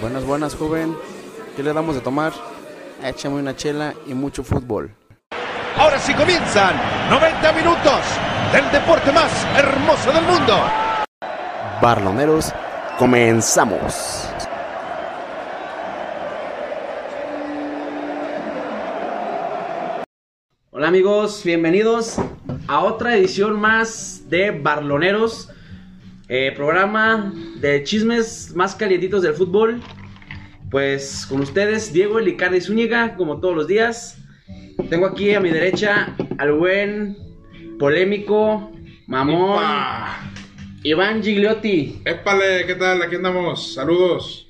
Buenas, buenas, joven. ¿Qué le damos de tomar? Échame una chela y mucho fútbol. Ahora sí comienzan 90 minutos del deporte más hermoso del mundo. Barloneros, comenzamos. Hola amigos, bienvenidos a otra edición más de Barloneros, eh, programa de chismes más calientitos del fútbol. Pues con ustedes, Diego Elicardi Zúñiga, como todos los días. Tengo aquí a mi derecha al buen polémico, mamón, Iván Gigliotti. Épale, ¿qué tal? Aquí andamos. Saludos.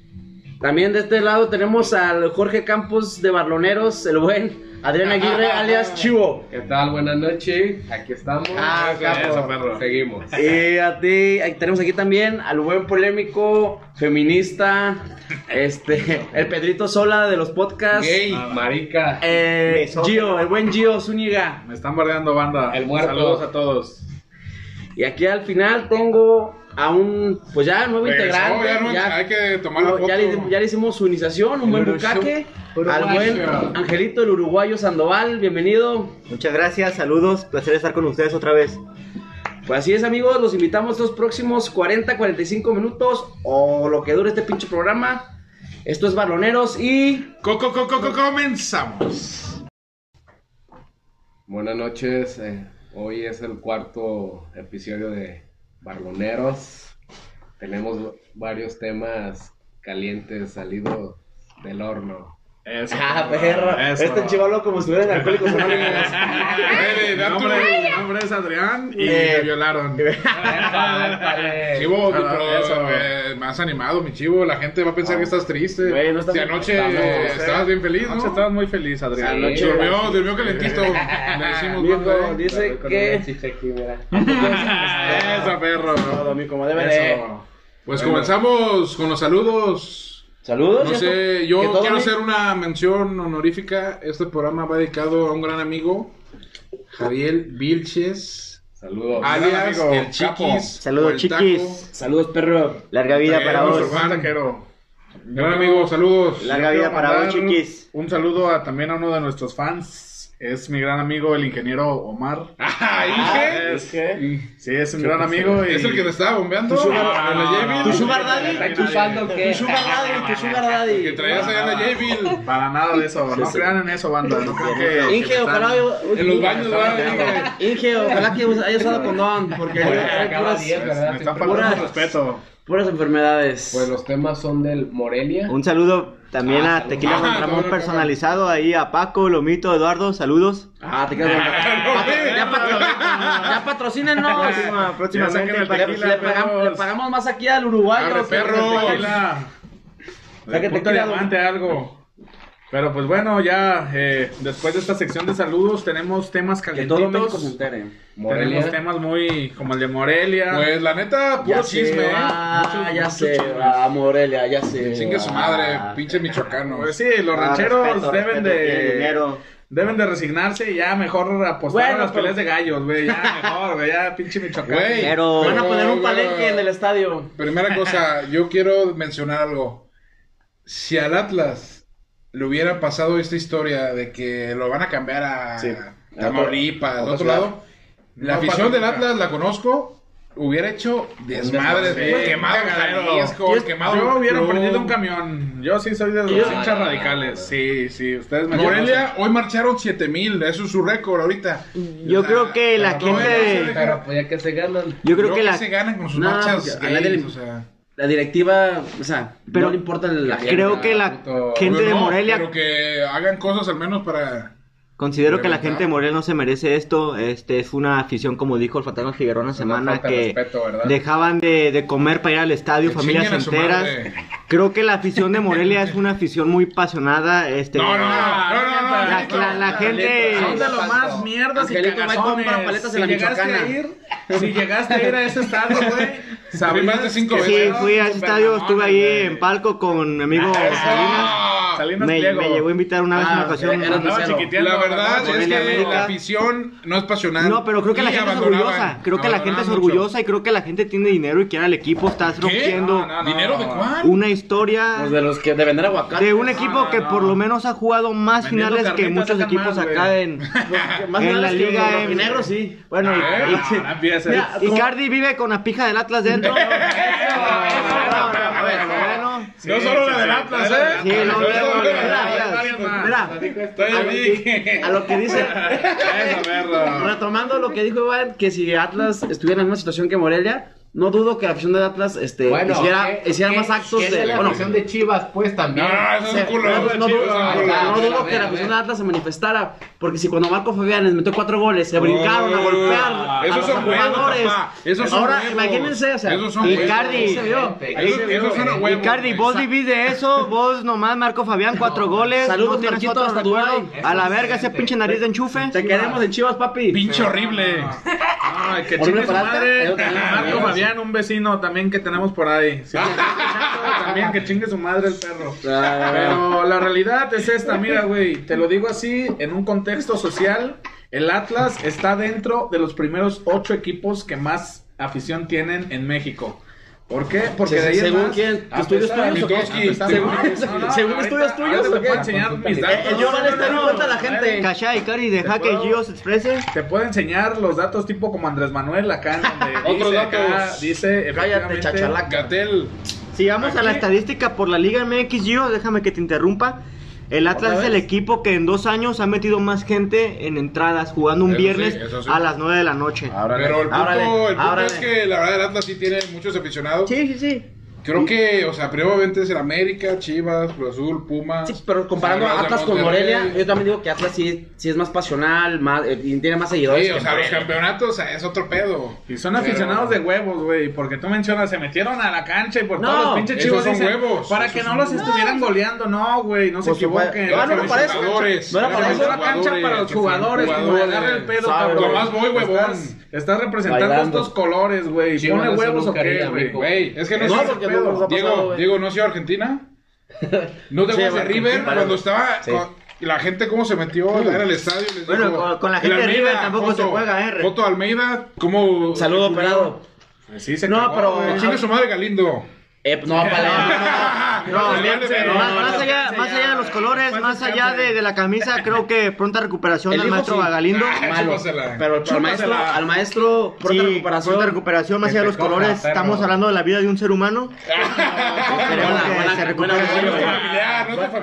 También de este lado tenemos al Jorge Campos de Barloneros, el buen Adrián Aguirre alias Chivo. ¿Qué tal? Buenas noches. Aquí estamos. Ah. Eso, perro. Seguimos. Y a ti, ahí tenemos aquí también al buen polémico, feminista, este, el Pedrito Sola de los podcasts. Gay. Marica. Eh, Gio, el buen Gio Zúñiga. Me están bardeando, banda. El muerto. Saludos a todos. Y aquí al final tengo a un, pues ya, nuevo Pues, integrante. ya no- ya, hay que tomar la no, foto. ya le, ya le hicimos su iniciación, un buen bucaque. Al buen Angelito, el uruguayo Sandoval, bienvenido. Muchas gracias, saludos, placer estar con ustedes otra vez. Pues así es, amigos, los invitamos estos próximos 40, 45 minutos o lo que dure este pinche programa. Esto es Baloneros y Coco, coco, coco, comenzamos. Buenas noches. eh, hoy es el cuarto episodio de Barloneros. Tenemos varios temas calientes salidos del horno. Eso. Ah, perro. Eso. Este chivalo como si estuviera en Alcohólicos Anónimos. Mi nombre es Adrián y Eh. me violaron. Chivo, Ah, pero eso. eh, más animado, mi chivo. La gente va a pensar que estás triste. Güey, no estás- si anoche estamos, estabas bien feliz, ¿no? Anoche estabas muy feliz, Adrián. Sí. Anoche- Durmió, durmió calentito. Le dice que... Eso, perro. Todo, mi, como debe. Pues comenzamos con los saludos. Saludos. No sé, yo quiero hacer una mención honorífica. Este programa va dedicado a un gran amigo, Javier Vilches, Saludos. alias amigo, el Chiquis. Saludos, el chiquis. Saludos, perro. Larga vida para vos. fan. Taquero. Gran amigo, saludos. Larga vida para vos, chiquis. Un saludo a, también a uno de nuestros fans. Es mi gran amigo, el ingeniero Omar. Ah, Inge. Es, sí, es un gran amigo. Y... Es el que te estaba bombeando. sugar- en la J-Bill. ¿Tu sugar daddy? Tu sugar daddy, tu sugar Que daddy. traías allá en la J-Bill. Para nada de eso. no crean en eso, banda. No crean que. Inge, que ojalá... En los baños. Inge, ojalá que haya usado condón, porque hay Acaba puras, 10, ¿verdad? Me están faltando respeto. Puras enfermedades. Pues los temas son del Morelia. Un saludo también Ah, a Tequila. Don Ah, Ramón no, no, personalizado, ahí a Paco, Lomito, Eduardo, saludos. Ah, te quedas patro- ya, patro- ya patrocínenos. Próxima, próximamente Le, tequila. le pagamos, le pagamos más aquí al uruguayo. Arre, que- perro. Tequila. Tequila, algo. Pero pues bueno, ya eh, después de esta sección de saludos tenemos temas Que todo México se calientitos. entere. Morelia. Tenemos temas muy como el de Morelia. Pues la neta, puro Ya chisme, sé, ¿eh? ah, ya sé, ah, Morelia, ya sé. Chingue su madre, pinche michoacano. Pues sí, los Ah, rancheros respeto, deben respeto, de dinero. deben de resignarse y ya mejor apostar Bueno, a las pero- peleas de gallos, güey. Ya mejor, güey. Ya pinche Michoacán. Güey. Pero- Van a poner un palenque en el estadio. Primera cosa, yo quiero mencionar algo. Si al Atlas le hubiera pasado esta historia de que lo van a cambiar a Sí. Tamaulipas, otro ciudad. lado, la No afición del. Atlas la conozco, hubiera hecho desmadres, quemado Yo- quemado Yo hubiera club. prendido un camión. Yo sí soy de los hinchas radicales. Sí, sí, ustedes me Morelia, hoy marcharon 7000, eso es su récord ahorita. Yo sea, creo que la no, no se gente, Pero pues ya que se ganan. yo creo que la, se ganan con sus No, marchas que nadie gays, o sea. La directiva, o sea, Pero no le importa la gente. creo que la puto- gente de Morelia Pero que hagan cosas al menos para... Considero De que la gente de Morelia no se merece esto. Este es una afición, como dijo el Fantasma Figueroa una semana, de que dejaban de, de comer para ir al estadio, Que familias a enteras. Creo que la afición de Morelia es una afición muy apasionada. Este, No, no, no, no, no, no, La, no, la- la gente. Son de lo más mierdas y paletas en la llegaste a ir, si llegaste a ir a ese estadio, güey, Firmaste cinco que Sí, veces. fui al Super estadio, estuve ahí en palco con mi amigo Salinas. Ah, Salinas Me, Pliego. me llegó a invitar una vez en Ah, una ocasión. era- La verdad es que América. la afición no es pasional. No, pero creo que la gente es orgullosa. Creo que la gente es orgullosa y creo que la gente tiene dinero y quiere al equipo. Estás rompiendo. ¿Dinero de cuál? una historia Pues de los que de vender aguacate. de un equipo que por lo menos ha jugado más finales que muchos equipos acá en, la liga. rojinegros, sí. Bueno, Eh, Icardi vive con la pija del Atlas dentro. A No solo la del Atlas, ¿eh? Sí, no, No del mira, a lo que- dice, retomando lo que dijo Iván, que si Atlas estuviera en la misma situación que Morelia, no dudo que la afición de Atlas este, Bueno, hiciera, ¿qué- hiciera qué- más actos qué de. la bueno, afición de Chivas, pues también. No, no, se- son culos. no, no Chivas, dudo, no, no ver, que la afición ver. de Atlas se manifestara, porque si cuando Marco Fabián les metió cuatro goles, se brincaron a golpear esos los son huevos, jugadores. papá. Esos son Ahora, huevos. imagínense, o sea, Esos son Icardi. se vio. Son. Icardi, vos vivís de eso, vos nomás Marco Fabián, cuatro goles. Saludos, Marquito, hasta. Dubái. A la verga, ese pinche nariz de enchufe. Te queremos en Chivas, papi. Pinche horrible. Ay, Horrible chingue madre. Marco Fabián, un vecino también que tenemos por ahí. Sí, también que chingue su madre el perro. Pero la realidad es esta, mira, güey, te lo digo así, en un contexto social, el Atlas está dentro de los primeros ocho equipos que más afición tienen en México. ¿Por qué? Porque Se- de ahí según más- quién, a estudios pesar- tuyos o qué? a pesar- Según- estudios tuyos te puedo qué? enseñar mis Eh, datos. El Giovanni está en cuenta a la gente. Cachá, Icardi, deja que Gio se exprese. Te puedo enseñar los datos tipo como Andrés Manuel acá en donde Otros dice, datos. acá, dice Cállate, chachalaca. Gatel. Si vamos a la estadística por la Liga MX, Gio, déjame que te interrumpa. El Atlas ¿Otra es el equipo que en dos años ha metido más gente en entradas, jugando un Eso viernes sí. a las 9 de la noche. Pero el punto, árale, el punto es que la verdad el Atlas sí tiene muchos aficionados. Sí, sí, sí. Creo que, o sea, probablemente es el América, Chivas, Cruz Azul, Pumas. Sí, pero comparando a Atlas con. Morelia, yo también digo que Atlas sí, sí es más pasional más, eh, y tiene más seguidores. Sí, o sea, los campeonatos o sea, es otro pedo. Y son aficionados de huevos, güey, porque tú mencionas, se metieron a la cancha y por No, todos los pinches esos chivos son dicen, huevos, para que no los huevos. estuvieran goleando, no, güey, no se equivoquen. Ah, no, no, Los para eso. Jugadores. No era para Es eso. una cancha para los jugadores, agarra el pedo, cabrón. Nomás voy, huevón. Estás, representando estos colores, güey. ¿Pone no huevos o qué, güey? es que no, No, sé- porque no nos ha pasado, Diego, güey. Diego, ¿no has ido a Argentina? ¿No te Sí, acuerdas de bueno, River? Cuando estaba Sí. con- la gente cómo se metió a el estadio. y les Bueno, dijo, con- con la "El gente de Almeida, River tampoco se juega, ¿eh? Foto Almeida, ¿cómo? Saludo operado. Pues sí, se No, cagó, pero- güey. Chingue su madre Galindo. Eh, no, para No, más, vale, más allá, más allá de los colores, más allá de, de la camisa, creo que pronta recuperación al maestro sí. Galindo. Ah, malo. Pero al maestro, al maestro, pronta Sí, recuperación. pronta recuperación, más allá de los colores. Estamos hablando de la vida de un ser humano. No no.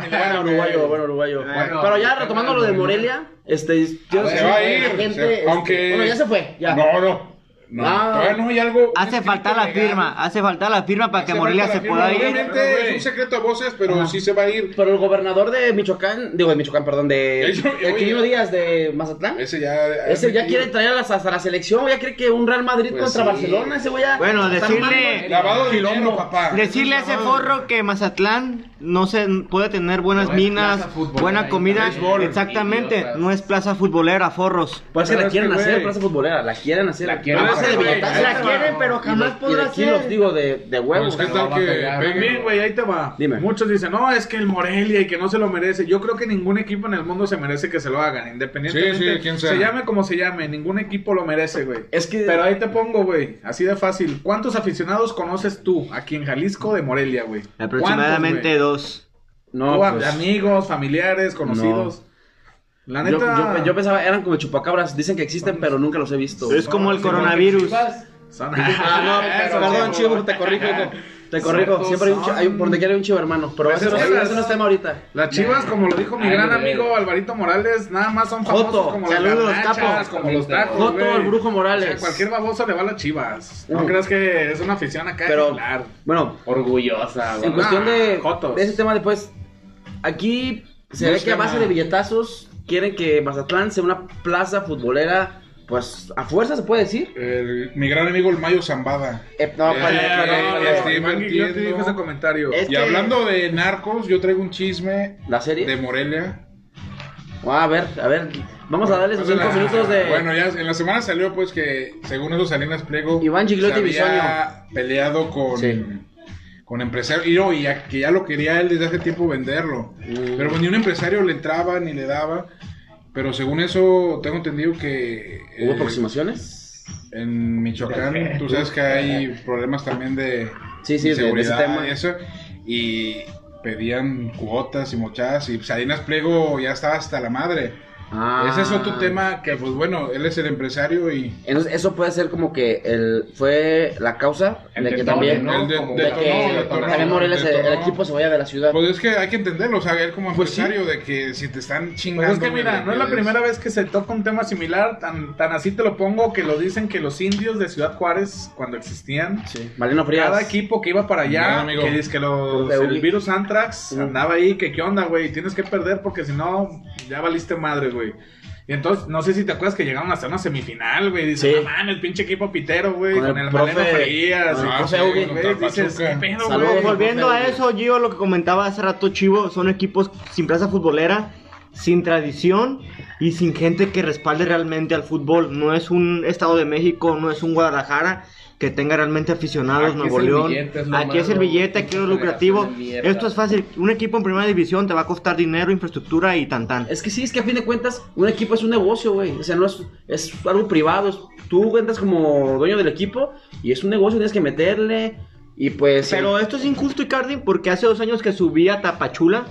Bueno, uruguayo, bueno, uruguayo. Pero ya retomando lo de. Morelia, este, yo A ver, sé Se va a que ir. la gente, este, aunque. bueno, ya se fue, ya. No, no. No, Ah. todavía no hay algo. Hace falta la legal. firma, hace falta la firma para que Morelia se pueda ir. Obviamente es un secreto a voces, pero sí se va a ir. Pero el gobernador de Michoacán, digo de Michoacán, perdón, de. Quirino Díaz de Mazatlán. Ese ya. Ese ya quiere traer a la, hasta la selección, ya cree que un Real Madrid Pues contra sí. Barcelona, ese güey ya. Bueno, decirle- Lavado de dinero, papá. Decirle a ese forro que Mazatlán no se puede tener buenas No minas, buena comida. béisbol. Exactamente, no es plaza futbolera, forros. Pues es que la quieren que, hacer, plaza futbolera, la quieren hacer. La quieren hacer, billetazo, La quieren, pero jamás podrá ser. digo, de, de huevos. Pues, güey, ahí te va. Dime. Muchos dicen, no, es que el Morelia y que no se lo merece. Yo creo que ningún equipo en el mundo se merece que se lo hagan, independientemente. Sí, sí, quién sea. Se llame como se llame, ningún equipo lo merece, güey. Es que- Pero ahí te pongo, güey, así de fácil. ¿Cuántos aficionados conoces tú aquí en Jalisco de Morelia, güey? Aproximadamente ¿Cuántos, dos. Güey? No, pues, amigos, familiares, conocidos. La yo, neta. yo- yo pensaba, eran como chupacabras, dicen que existen, pero nunca los he visto. Es como el coronavirus. son- Ah, no, Eso, perdón, chivo. chivo, te corrijo. Te corrijo, siempre hay un, chi- hay un- por donde quiera hay un chivo hermano. Pero Pues ese, no, es que las- ese no es tema ahorita. Las chivas, como lo dijo mi Ay, gran güey. amigo Alvarito Morales, nada más son famosos Joto, como saludos, las garnachas, capo. como los tacos, Joto, güey. el brujo Morales. O sea, cualquier baboso le va a las chivas. No Mm. creas que es una afición acá Pero, ejemplar. bueno, Orgullosa, güey. en cuestión de, Jotos. de ese tema después, aquí se No ve es que a base de billetazos quieren que Mazatlán sea una plaza futbolera, pues a fuerza se puede decir. El- mi gran amigo el Mayo Zambada. Eh, no, Eh, vale, eh, eh, este, dijo ese comentario. Es Y que- hablando de narcos, yo traigo un chisme ¿La serie? de Morelia. Ah, a ver, a ver, vamos a darles Pues cinco en la- minutos de... Bueno, ya en la semana salió pues que según eso Salinas Pliego Iván Gigliotti se había peleado con, Sí. con empresarios. Y, no, y ya- que ya lo quería él desde hace tiempo venderlo. Pero pues, ni un empresario le entraba ni le daba. Pero según eso, tengo entendido que. ¿Hubo eh, aproximaciones? En Michoacán, tú sabes que hay problemas también de Sí, sí, de- ese seguridad tema. y eso. Y pedían cuotas y mochadas. Y Salinas Pliego ya estaba hasta la madre. Ah. Ese es otro tema que, pues bueno, él es el empresario y. Entonces, eso puede ser como que el, fue la causa El de que también, ¿no? El de- de que el, el equipo se vaya de la ciudad. Pues es que hay que entenderlo, o sea, él como Pues sí. empresario, de que si te están chingando. Pues es que mira, no es la primera vez que se toca un tema similar, tan, tan así te lo pongo que lo dicen que los indios de Ciudad Juárez, cuando existían, Sí. Malino Frías. cada equipo que iba para allá, amigo. que dice que los, el virus Antrax andaba ahí, que qué onda, güey, tienes que perder porque si no, ya valiste madre, güey. Y entonces, no sé si te acuerdas que llegaron hasta una semifinal, güey. Dice, Sí. no mames, el pinche equipo pitero, güey. Con Con, el el, profe- Maleno Frías. Dices, qué pedo, güey. Volviendo a eso, Gio, lo que comentaba hace rato Chivo, son equipos sin plaza futbolera, sin tradición y sin gente que respalde realmente al fútbol. No es un Estado de México, no es un Guadalajara que tenga realmente aficionados, Aquí Nuevo León. es aquí es el billete, aquí es lo lucrativo. Esto es fácil. Un equipo en primera división te va a costar dinero, infraestructura y tan tan. Es que sí, es que a fin de cuentas, un equipo es un negocio, güey. O sea, no es, es algo privado. Tú entras como dueño del equipo y es un negocio, tienes que meterle. Y pues. Pero esto es injusto, Icardi, porque hace dos años que subía a Tapachula,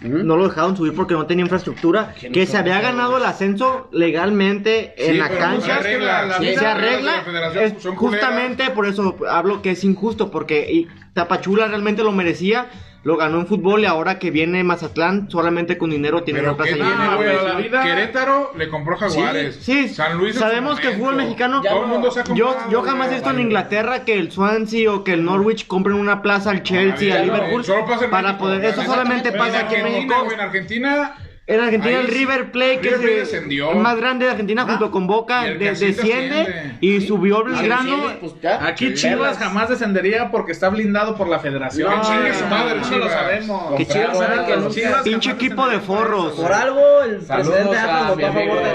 No lo dejaron subir porque no tenía infraestructura, que se había ganado el ascenso legalmente en la cancha, se arregla, las Sí, se arregla, la es justamente por eso hablo que es injusto, porque y Tapachula realmente lo merecía, lo ganó en fútbol y ahora que viene Mazatlán solamente con dinero tiene Pero una que güey. la vida- Querétaro le compró Jaguares. Sí, San Luis. sabemos que el fútbol mexicano. Todo el mundo se ha Yo, yo jamás he visto en Inglaterra que el Swansea o que el Norwich compren una plaza al Chelsea, a no, Liverpool. Solo pasa en para México, poder, eso solamente pasa aquí en México. en Argentina. En Argentina Ahí el. River Plate, que River es el- descendió. el más grande de Argentina junto con Boca, de- desciende y Sí. subió Ah, Belgrano. pues. Aquí Sí. Chivas jamás descendería porque está blindado por la federación. No, chingue su no, madre, no lo Chivas. sabemos. Que Chivas sabe que Los Chivas Pinche equipo de forros. Por algo, el Saludos presidente a Atlas votó a favor de.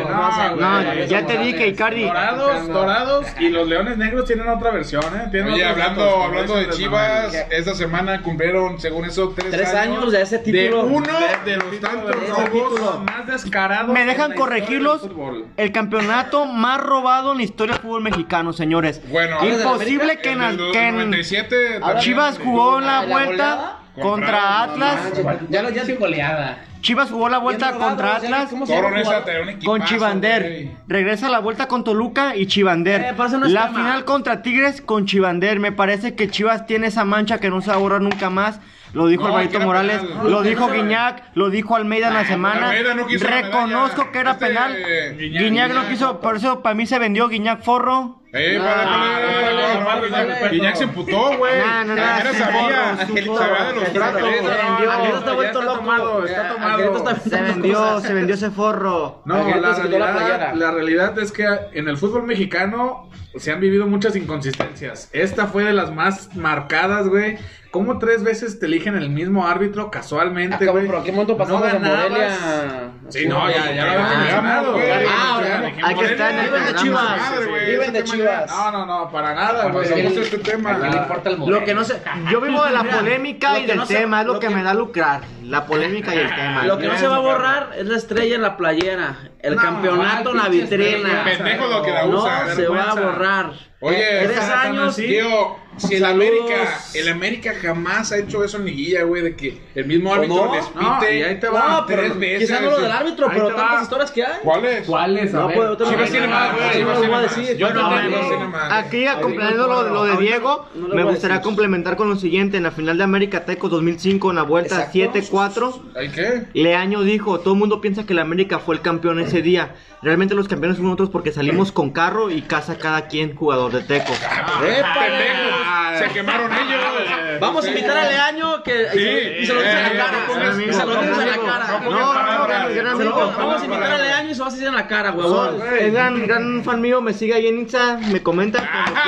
No. No, ya te dije, Icardi. Dorados, dorados y los leones negros tienen otra versión, ¿eh? Tienen Oye, hablando, hablando de Chivas, esta semana cumplieron, según eso, tres, Tres años de ese De título. uno De- de del los tantos de-. Título. más descarado. Me dejan corregirlos. El campeonato más robado en la historia del fútbol mexicano, señores. Bueno, Imposible que, en en, el que en 97 Ahora, también- Chivas jugó en la ¿La vuelta contra Atlas. Ya lo ya Sin goleada. Chivas jugó la vuelta robado, contra Atlas. con Chivander. Regresa la vuelta con Toluca y Chivander. Eh, no la tema. final contra Tigres con Chivander. Me parece que Chivas tiene esa mancha que no se va a borrar nunca más. Lo dijo No, Alvarito Morales, penal. lo dijo Guiñac, lo dijo Almeida en la semana. Almeida no Reconozco que era Este, penal. Guiñac, Guiñac, no quiso, por eso para mí se vendió Guiñac Forro. Eh, No, para, no, para, no, para, no, para, no, Guiñac- se emputó, güey. No, no, no, sabía. sabía de los tratos. Se vendió. Angelito está vuelto loco. está tomado. Se vendió, se vendió ese forro. No, la realidad es que en el fútbol mexicano se han vivido muchas inconsistencias. Esta fue de las más marcadas, güey. ¿Cómo tres veces te eligen el mismo árbitro casualmente, Acabó, güey? pero ¿a qué momento pasamos no. Morelia? Sí, no, ya, ya lo Ah, mencionado. Ah, que estar en el Viven de. Chivas. Viven de Chivas. No, no, no, para nada, güey. se gusta este tema. ¿A quién le importa el Lo que no sé. Yo vivo de la polémica y del no tema, es lo, que, me da lucrar. La polémica y el tema. Lo que no se va a borrar es la estrella en la playera. El No, campeonato en la vitrina. Pendejo lo que la No usa. se va a borrar. Oye, Tres esa- años. Sí. Tío, si el. América, el América jamás ha hecho eso en liguilla, güey, de que el mismo ¿O árbitro no? les No, pite y ahí te va. No, pero tres veces. quizá no lo del árbitro, pero tantas va. historias que hay. ¿Cuáles? ¿Cuáles? No tengo Chivas que- tiene más, güey, Sí, Chivas no voy a más. decir. Yo no tengo. Aquí, acompañando lo, lo de Diego, no me gustaría complementar con lo siguiente. En la final de América Tecos 2005, en la vuelta Exacto. 7-4, ¿Ay qué? Leaño dijo, todo el mundo piensa que la América fue el campeón ese día. Realmente los campeones fuimos nosotros porque salimos con carro y casa cada quien jugador de Tecos. ¡Épale! Se quemaron ellos. Vamos a invitar a Leaño que se- y se lo dice en la eh, cara. Y se lo dice en la cara. no No, no. Vamos a invitar a Leaño y se lo vas a decir en la cara, huevón. es gran, gran fan mío, me sigue ahí en Insta, me comenta cuando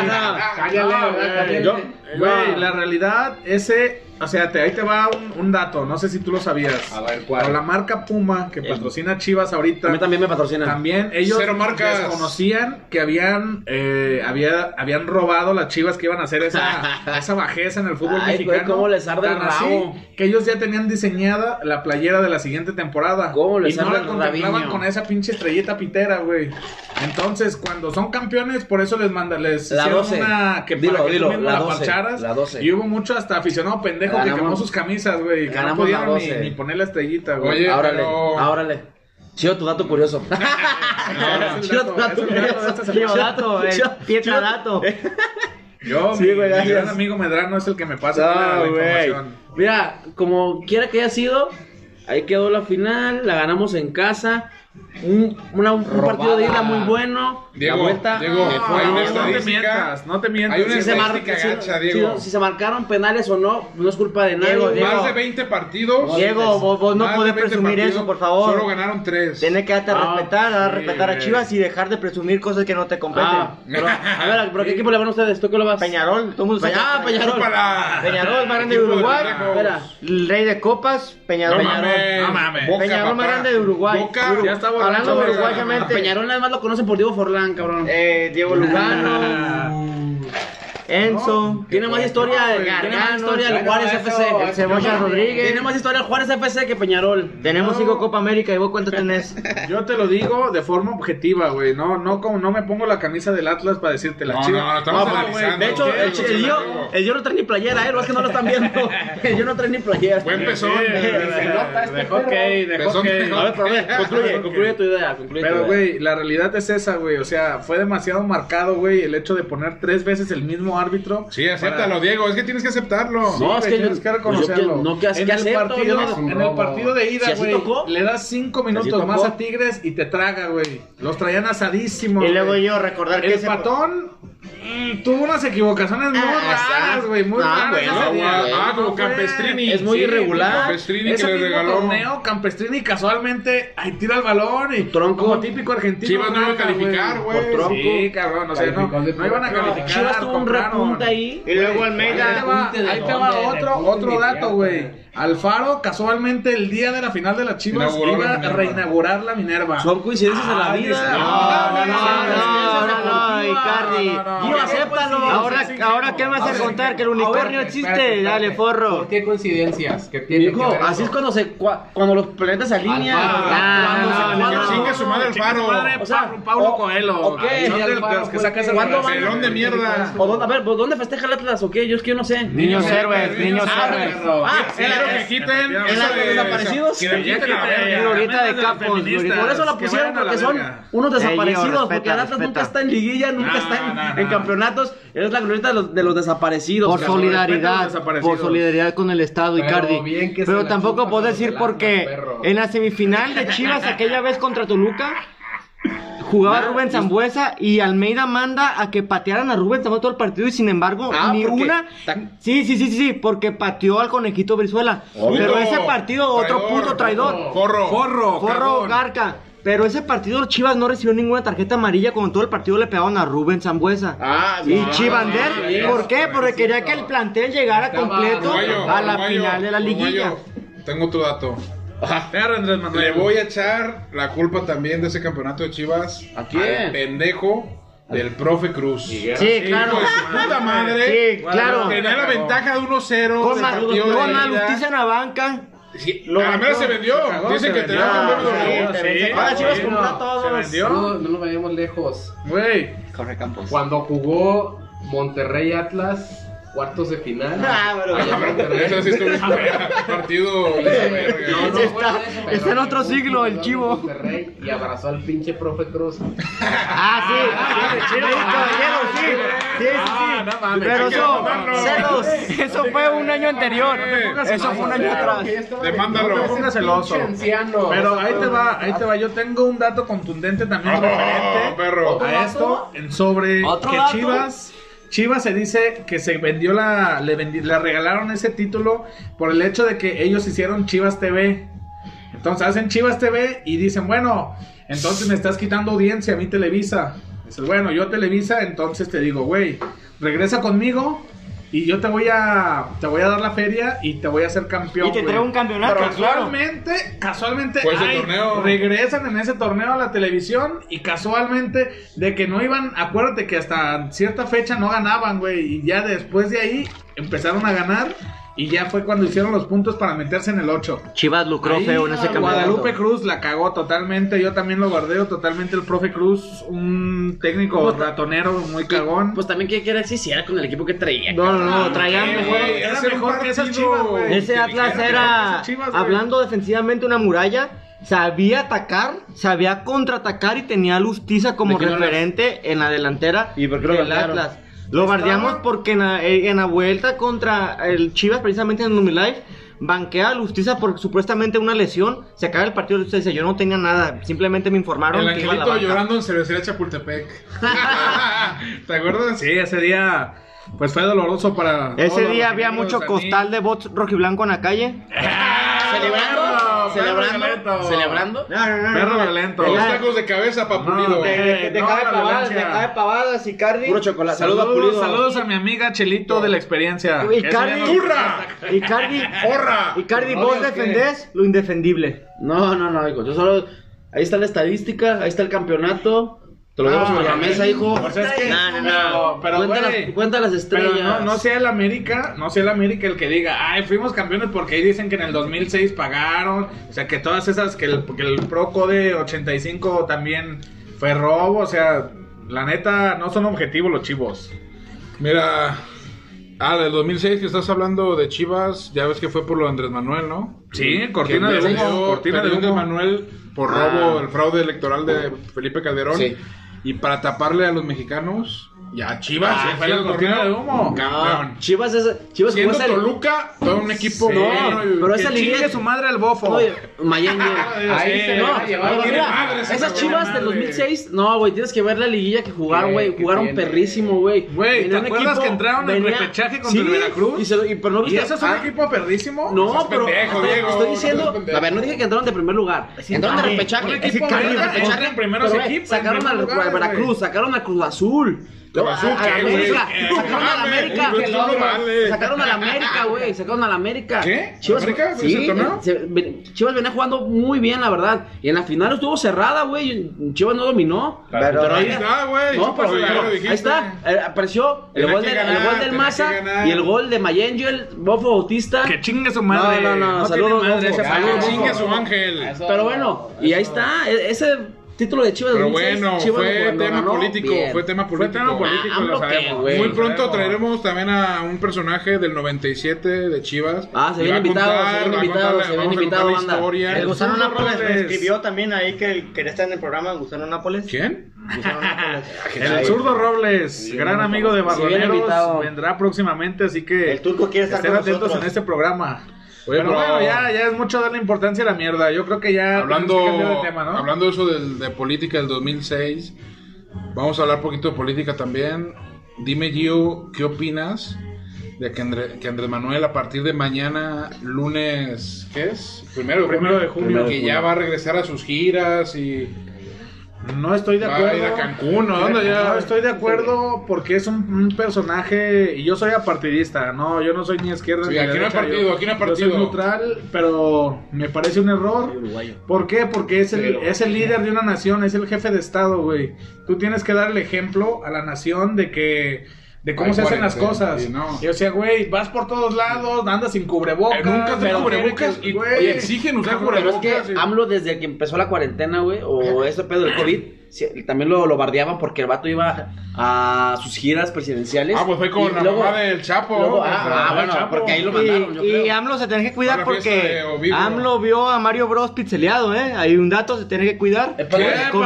quiera. Cállale, Güey, la realidad, ese o sea, te, ahí te va un, un dato, no sé si tú lo sabías. A ver, ¿cuál? Pero la marca Puma, que patrocina Chivas ahorita, A mí también me patrocinan. también ellos Cero marcas. desconocían que habían, eh, había, habían robado las Chivas que iban a hacer esa, esa bajeza en el fútbol Ay, güey, mexicano. cómo les arde el así rabo. que ellos ya tenían diseñada la playera de la siguiente temporada. Cómo les y no arde la el contemplaban rabiño. con esa pinche estrellita pitera, güey. Entonces, cuando son campeones, por eso les manda, les La hicieron 12. una que Dilo, para que dilo, la la 12, parcharas. la 12. Y hubo mucho hasta aficionado pendejo que Ganamos- quemó sus camisas, güey. Que no ganamos la pudieron ni, 12. ni poner la estrellita, güey. Oye, Árale, pero- árale. Chido tu dato curioso. No, Chido dato, tu dato curioso. semana. dato, eh, Chido- Pietra chido- dato. Yo, Sí, mi, güey, mi gran amigo Medrano es el que me pasa la, la No, güey. información. Mira, como quiera que haya sido, ahí quedó la final, la ganamos en casa. Un, una- un partido de ida muy bueno. Diego, la vuelta. Diego, hay una No, te mientas, no te mientas. Hay una si se, mar- estadística si- gacha, si- Diego. si se marcaron penales o no, no es culpa de nadie. Diego, Diego. Más de 20 partidos. Diego, vos, vos no podés 20 presumir partidos, eso, por favor. Solo ganaron 3. Tienes que darte a Ah, respetar, a sí, respetar a. Chivas y dejar de presumir cosas que no te competen. Ah, pero, a ver, ¿pero qué equipo le van ustedes? ¿Tú qué lo vas? Peñarol, todo el mundo Peña- ah, Peñarol. Peñarol, más grande de Uruguay. Espera. El rey de copas, Peñarol. No mames. Peñarol más grande de Uruguay. Boca. Hablando uruguayamente. Peñarol nada más lo conocen por Diego Forlán, cabrón. Eh, Diego Lugano. Enzo. Tiene más historia, tiene más historia el Juárez eso- FC. El Cebolla Rodríguez. Tiene más historia el Juárez FC que Peñarol. Tenemos cinco Copa América y vos cuánto tenés. Yo te lo digo de forma objetiva, güey. No, no, como no me pongo la camisa del Atlas para decirte la No, chiva. no, no, estamos analizando. De hecho, el, el, Gio, el Gio no trae ni playera, eh, no es que no lo están viendo. El Gio no trae ni playera. Buen pezón. de hockey, de Pezón hockey. de A ver, pero a ver, concluye, concluye tu idea. Pero, güey, la realidad es esa, güey. O sea, fue demasiado marcado, güey, el hecho de poner tres veces el mismo árbitro. Sí, acéptalo, para- Diego. Es que tienes que aceptarlo. No, es que yo- tienes que pues yo reconocerlo. que- no, que en que el acepto, partido, no- en el partido de Si ida, güey, tocó. le das cinco minutos más a Tigres y te traga, güey. Los traían asadísimos. Y luego yo recordar que El ese- patón mm, tuvo unas equivocaciones muy Ah, raras, güey, muy ah, raras. bueno, ese día. güey. Ah, como No fue- Campestrini. Es muy irregular. Campestrini Ese que le regaló. torneo, Campestrini casualmente ahí tira el balón y Tronco. como típico argentino. Chivas no iba a calificar, güey. Por tronco. Sí, cabrón, o sea, no, no iban a calificar. Chivas tuvo un repunte ahí. Y luego Ahí Almeida. te va, ahí te va otro, dato, güey. Alfaro, casualmente, el día de la final de las Chivas, Inauguró la iba a Minerva. reinaugurar la Minerva. Son coincidencias de la Ay, vida. No, no, no, no, no, no, Icardi. Gio, acéptalo. Ahora, ahora ¿qué me vas a contar? Que el unicornio existe. Dale, forro. ¿Por qué coincidencias? ¿Qué tiene Hijo, que ver así eso? es cuando se cua- cuando los planetas se alinean. Alfaro. Ah, Cuando no, se no. Que chingue su madre el faro. O sea, Pablo, Pablo o- Coelho. ok, Ay, son de- de Alfaro los que fue sacas el el ¿Cuándo van? De mierda. ¿O dónde, a ver, pues, ¿dónde festeja el Atlas o qué? Yo es que yo no sé. Niños héroes, niños Ah, héroes. Ah, en la- Quiero que quiten eso de desaparecidos. Que quiten la verga. De Capos. Por eso la pusieron porque son unos desaparecidos, porque el Atlas nunca está en liguilla, nunca está en, campeonatos. Es la glorieta de los, de los desaparecidos. Por solidaridad, por solidaridad con el Estado, Icardi. Pero tampoco puedo decir porque en la semifinal de Chivas aquella vez contra Toluca jugaba Nah, Rubén Zambuesa y Almeida manda a que patearan a Rubén Zambuesa todo el partido y sin embargo Ah, ni porque una. Sí, sí, sí, sí, sí, porque pateó al conejito Brizuela. Pero ese partido otro traidor, puto traidor. Forro. Forro, Forro cagón. Garca. Pero ese partido Chivas no recibió ninguna tarjeta amarilla cuando todo el partido le pegaban a Rubén Zambuesa. Ah, Y no, Chivander, no, no, ¿por qué? Porque quería que el plantel llegara completo a la final de la liguilla. Tengo tu dato. Perro, Andrés Manuel. Le voy a echar la culpa también de ese campeonato de Chivas ¿A quién? al pendejo del profe Cruz. Sí, claro. Hijo de su puta madre. Sí, claro. Tenía la ventaja de 1-0. Con, la, justicia en la banca. Sí, Lo a la se vendió. Dicen se que tenía un buen Sí. Ahora Chivas compró a todos. Se vendió. No, no nos vayamos lejos. Güey. Corre Campos. Cuando jugó Monterrey Atlas, cuartos de final. Ah, pero-. Eso sí estuvo partido. No, no Está- fue eso, pero está en otro siglo el chivo. Y abrazó al pinche profe Cruz. Ah, sí. sí, caballero, sí. Sí, sí, Ah, Pero eso, celos, eso fue un año anterior. Eso fue un año atrás. Demándalo. No te pongas celoso. Pero ahí te va, ahí te va. Yo tengo un dato contundente también Oh, referente perro. a esto en sobre ¿Otro que dato? Chivas. Chivas se dice que se vendió la. Le, vendi- le regalaron ese título por el hecho de que ellos hicieron Chivas TV. Entonces hacen Chivas TV y dicen, bueno, entonces me estás quitando audiencia a mí Televisa. Dices, bueno, yo Televisa, entonces te digo, güey, regresa conmigo y yo te voy a te voy a dar la feria y te voy a hacer campeón. Y te traigo un campeonato, Pero claro. casualmente, casualmente, Pues el ay, torneo. regresan en ese torneo a la televisión y casualmente de que no iban, acuérdate que hasta cierta fecha no ganaban, güey, y ya después de ahí empezaron a ganar y ya fue cuando hicieron los puntos para meterse en el 8. Chivas lucró Ahí, feo en ese campeonato. Guadalupe Cruz la cagó totalmente, yo también lo guardeo totalmente el profe Cruz, un técnico ratonero muy cagón. Pues también que quiera decir si era con el equipo que traía. No, no, no, traían ¿qué, mejor. Era mejor que esas chivas, güey. Ese Atlas Era Chivas, hablando defensivamente, una muralla. Sabía atacar, sabía contraatacar y tenía a Lustiza como ¿De qué no referente en la delantera ¿Y por qué lo del? Atlas. Lo bardeamos porque en la, eh, en la vuelta contra el Chivas, precisamente en el Live, banquea a Lustiza por supuestamente una lesión. Se acaba el partido, Lustiza dice: Yo no tenía nada, simplemente me informaron. El que iba a la angelito banca". llorando en cervecería Chapultepec. ¿Te acuerdas? Sí, ese día pues fue doloroso para Ese todos los día había mucho costal de bots rojiblanco en la calle. Celebrando, celebrando, violento. celebrando. No, no, no, Perro violento. Dos Ya. tacos de cabeza pa' pulido. de- De, de Pavadas, de violencia. Jaime Pavadas, Icardi. Puro chocolate. Saludos, Saludos, Pulido. saludos a mi amiga Chelito de la experiencia. Y Cardi- ¡Hurra! Icardi, ¡Horra! Icardi, ¿No vos defendés lo indefendible. No, no, no, hijo. Yo solo. Ahí está la estadística, ahí está el campeonato. Te lo dejo Ah, sobre la mesa, hijo. Pues es que- No, no, no. Pero, cuenta, güey, las, cuenta las estrellas. Pero no, no sea el América, no sea el América el que diga, ay, fuimos campeones porque ahí dicen que en el 2006 pagaron, o sea, que todas esas, que el, que el Pro Code 85 también fue robo, o sea, la neta, no son objetivos los chivos. Mira. Ah, del 2006 que estás hablando de Chivas, ya ves que fue por lo de Andrés Manuel, ¿no? Sí, cortina de humo, perdió- cortina de perdió humo. Andrés Manuel por Ah. robo, el fraude electoral de Felipe Calderón. Sí. Y para taparle a los mexicanos, ya Chivas. Ah, sí, fue la cortina de humo. Campeón. Chivas es. Chivas Siendo esa. Toluca, todo un equipo Sí, y- pero esa liguilla- chingue su madre al bofo. Oye, Mayengue. Ahí se no, llevar no, la mira, madre, esas madre. chivas del 2006, no, güey, tienes que ver la liguilla que jugaron, güey. ¿Qué Jugaron tiene? perrísimo, güey. Güey, Venía ¿te acuerdas que entraron en repechaje contra el Veracruz? Y, se lo- y- pero no ¿Y viste- ese es un ah, equipo perdísimo? No, pero estoy, no diciendo. a ver, no dije que entraron de primer lugar. Entraron de repechaje. equipo Sacaron de en primeros equipos, Sacaron al al Veracruz, sacaron a Cruz Azul. Azul a- a la? América, ¿Qué? sacaron a la América, no sacaron a la América, güey, sacaron a la América. ¿Qué? Chivas, ¿América? ¿Fue ese sí, torneo? se- Chivas venía jugando muy bien, la verdad. Y en la final estuvo cerrada, güey. Chivas no dominó. Pero ahí está, güey. No, pero, Pues pero ahí está, eh, apareció el gol, del, ganar, el gol del Maza y el gol de Mayangel, Bofo Bautista. Que chingue su madre. No, no, no, tiene saludos, madre Bofo. ese Saludos. Chingue su ángel. Pero no, bueno, y ahí no. está, e- ese título de Chivas Pero 2006, bueno, Chivas fue tema ganó, político, fue tema Fue político. tema político, Ah, lo sabemos. güey. Muy pronto sabemos. traeremos también a un personaje del 97 de Chivas. Ah, se viene va a invitado, contar- se viene va a invitado, contar- se viene invitado, historia. El Gusano Nápoles me escribió también ahí que quería estar en el programa, Gusano Nápoles. ¿Quién? Gusano Nápoles. El zurdo Robles, gran amigo de Barroneros, vendrá próximamente, así que El turco quiere estar estén con atentos nosotros. en este programa. Oye, pero pero- bueno, ya, ya es mucho darle importancia a la mierda. Yo creo que ya Hablando, que de tema, ¿no? hablando de eso de política del 2006, vamos a hablar un poquito de política también. Dime, Gio, ¿qué opinas de que, André- que Andrés Manuel a partir de mañana, lunes, ¿qué es? Primero de Primero de junio. que ya va a regresar a sus giras y No estoy de va acuerdo. a ir a Cancún, ¿o dónde ya? No estoy de acuerdo porque es un, un personaje y yo soy apartidista, no, yo no soy ni izquierda Sí, ni aquí no hay derecha, partido, yo- aquí no hay Yo partido. soy neutral, pero me parece un error. ¿Por qué? Porque es el, es el líder de una nación, es el jefe de estado, güey. Tú tienes que dar el ejemplo a la nación de que de cómo se hacen las cosas. sí, no. Y, o sea, güey, vas por todos lados, andas sin cubrebocas. Eh, nunca te cubrebocas y- güey, exigen usar cabrón, Pero es cubrebocas. que. AMLO desde que empezó la cuarentena, güey, o ese pedo del COVID, también lo, lo bardeaban porque el vato iba a sus giras presidenciales. Ah, pues fue con y la luego- mamá del Chapo. luego- ah, ah, bueno, Chapo. porque ahí lo mandaron, yo Y, y creo. AMLO se tiene que cuidar porque. AMLO vio a Mario Bros pizzeleado, ¿eh? Hay un dato, se tiene que cuidar. El epa. COVID,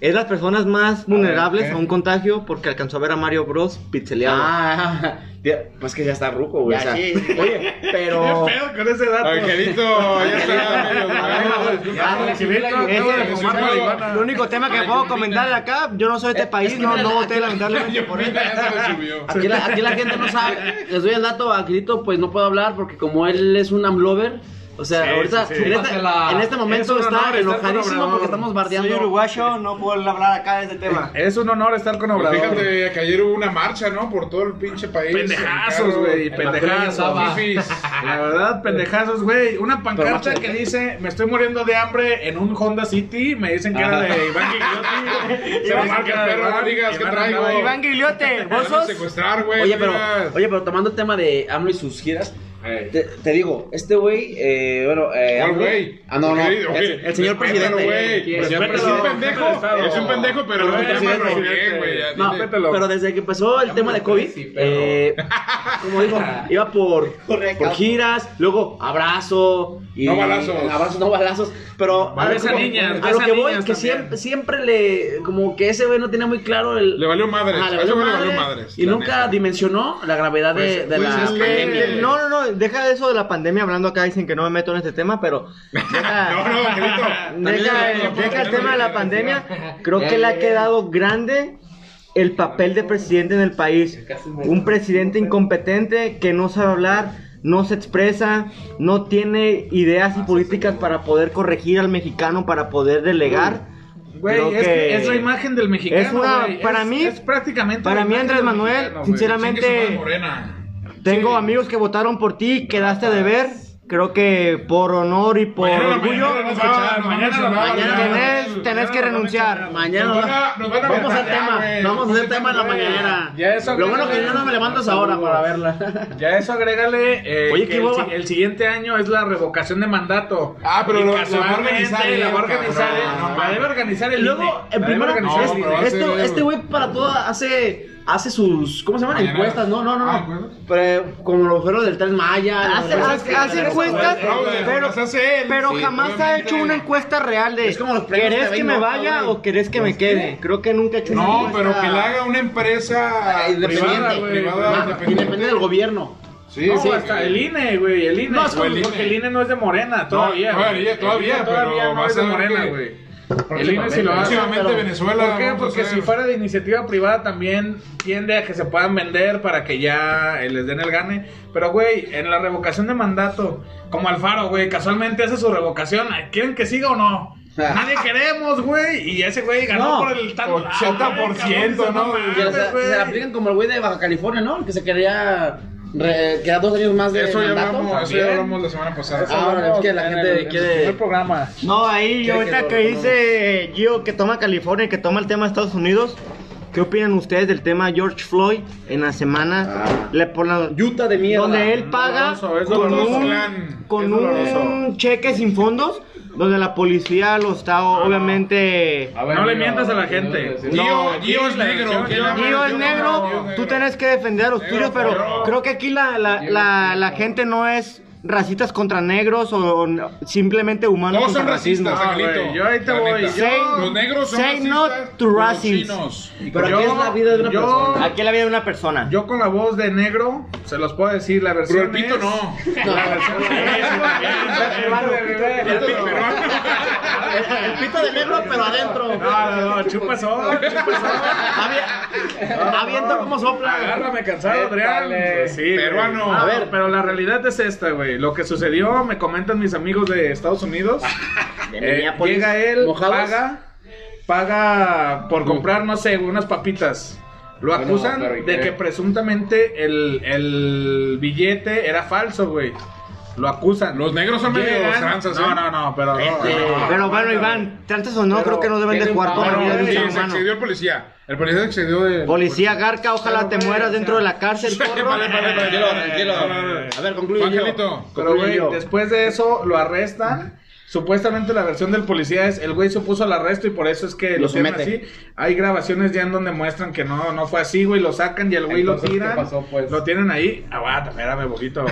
Es las personas más vulnerables ¿qué? a un contagio porque alcanzó a ver a Mario Bros pizzeleado. Ah, pues que ya está ruco, güey. O sea, sí. Oye, pero. ¿Qué pedo con ese dato? Angelito, ya está. El único tema que puedo comentar de acá, yo no soy de este país, no, no aquí- voté lamentablemente por él. Ya se le subió. Aquí la, aquí la gente no sabe. Les doy el dato, Angelito, pues no puedo hablar porque como él es un amlover, O sea, Sí, ahorita, sí, sí. En, este, en este momento Es un honor está enojadísimo porque estamos bardeando. Soy uruguayo, no puedo hablar acá de este tema. Es un honor estar con Pues Obrador. fíjate que ayer hubo una marcha, ¿no? Por todo el pinche país. Pendejazos, güey, en pendejazos. la verdad, pendejazos, güey. Una pancarta que dice, me estoy muriendo de hambre en un Honda City. Me dicen que era de Iván Gigliotti. Se lo marca el perro, no digas que traigo. Iván Guiliote, Me ¿vos sos? secuestrar, güey. Oye, pero tomando el tema de AMLO y sus giras, Te, te digo, este güey, eh, bueno, eh, ¿Cuál AMLO- güey? Ah, no, no, Ok, el, ok. el señor presidente. güey. El Es un pendejo, es un pendejo, pero llamas presidente. bien, güey. No. Respétalo. pero desde que empezó el tema de COVID, Sí, eh, como dijo, iba por, por giras, luego abrazo. Y, No balazos. Abrazos, no balazos. Pero a, niñas, a lo que voy, que siempre, siempre le. Como que ese güey no tenía muy claro el. Le valió madres. Le a ese valió güey le valió madres. Y nunca dimensionó la gravedad de, Pues- pues la pandemia. No, no, no, deja de eso de la pandemia hablando acá, dicen que no me meto en este tema, pero deja, No, no, Angelito. deja, También- deja el tema de la pandemia, creo que le ha quedado grande el papel de presidente en el país, un presidente incompetente que no sabe hablar, no se expresa, no tiene ideas y políticas para poder corregir al mexicano, para poder delegar. Güey, es, que que es la imagen del mexicano. es una- para Es- mí- es prácticamente. para mí, Andrés Manuel, mexicano, sinceramente- Tengo amigos que votaron por ti, quedaste de ver. Creo que por honor y por Mañana orgullo mañana nos va- nos mañana a mañana tenés, tenés que renunciar. Mañana Nos van a- nos van a vamos al meter ya, tema, güey. vamos a hacer tema en la mañanera. Ya eso Lo bueno que yo no me levanto esa hora para verla. Ya eso agrégale eh, Oye, que qué el, hueva. si- el siguiente año es la revocación de mandato. Ah, pero Y lo- la va a casualmente organizar él, la va a organizar cabrón. él, la debe organizar el Y luego, INE, en la debe primero, organizar el INE. va a este, ser- este güey para todo hace, hace sus, ¿cómo se llaman? Mañaneras. Encuestas, no, no, no. Ah, no. Pero, como lo fueron del Tren Maya. Hace, los- hace- hace encuestas, pero, las hace él. pero Sí, jamás ha hecho una encuesta real de Es como los ¿querés que me vaya o querés que me quede? Creo que nunca ha hecho una No, encuesta. pero que la haga una empresa Independiente, privada, Ah, independiente. Del gobierno. Sí, No, sí, hasta el INE, güey, el INE. No, es como Güey, el porque INE. el INE no es de Morena todavía. todavía, todavía, todavía pero no vas es de Morena, que- güey. El INE si lo hace. Próximamente pero- Venezuela ¿Por qué? vamos a Porque hacer- si fuera de iniciativa privada también tiende a que se puedan vender para que ya eh, les den el gane. Pero, güey, en la revocación de mandato, como Alfaro, güey, casualmente hace su revocación. ¿Quieren que siga o no? Nadie queremos, güey. Y ese güey ganó No, por el tanto. 80%, Ah, ¿no? mames, Que, güey. se la aplican como el güey de Baja California, ¿no? El que se quería re- quedar dos años más de Eso ya mandato. hablamos, eso ya hablamos la semana pasada. Ah, bueno, es que la En gente el- el quiere- primer programa. No, ahí ¿Quiere ahorita que dice Gio que toma California y que toma el tema de Estados Unidos, ¿qué opinan ustedes del tema George Floyd en la semana? Ah. Le por la- Yuta de mierda. donde él paga es con un, con un cheque sin fondos, donde la policía lo está obviamente... A ver, No le mientas a la gente. Gio es negro. Gio es negro, tú tenés que defender a los tuyos, pero creo que aquí la, la, la, la gente no es racistas contra negros o simplemente humanos Todos son contra racismo. racistas, Ah, Angelito. yo ahí te La voy, yo- Los negros son Say racistas. no to los racism. chinos. Pero Yo- aquí es la vida de una yo- persona. Aquí la vida de una persona. Yo con la voz de negro, se los puedo decir, la versión Pero el pito es- no. La versión El pito, de negro, pero adentro. No, no, no, chupa sol, chupa sol. Avi- Aviento como sopla. Agárrame cansado, Adrián. Étale. Sí. Peruano. No, A ver. pero la realidad es esta, güey. Lo que sucedió, me comentan mis amigos de Estados Unidos. Eh, llega él, mojados. paga, paga por comprar, no sé, unas papitas. Lo acusan pero ¿y de que presuntamente el, el billete era falso, güey. Lo acusan. Los negros son medio Llegan- tranzas, ¿eh? No, no, no, pero no. Este, no, Pero no, bueno, no, Iván, tantos o no, Pero creo que no deben de jugar con la vida de un Sí, ser se humano. excedió el policía. El policía se excedió de. Policía Garca, ojalá te mueras dentro de la cárcel, porro. Vale, vale, vale. Tranquilo, tranquilo. A ver, concluye yo. Angelito. Pero, Concluye güey, yo. después de eso lo arrestan. Supuestamente la versión del policía es el güey se opuso al arresto y por eso es que Lo tienen así. Hay grabaciones ya en donde muestran que no, no fue así, güey. Lo sacan y el güey lo Entonces, ¿qué tiran. pasó, pues? Lo tienen ahí. Aguanta, espérame, poquito.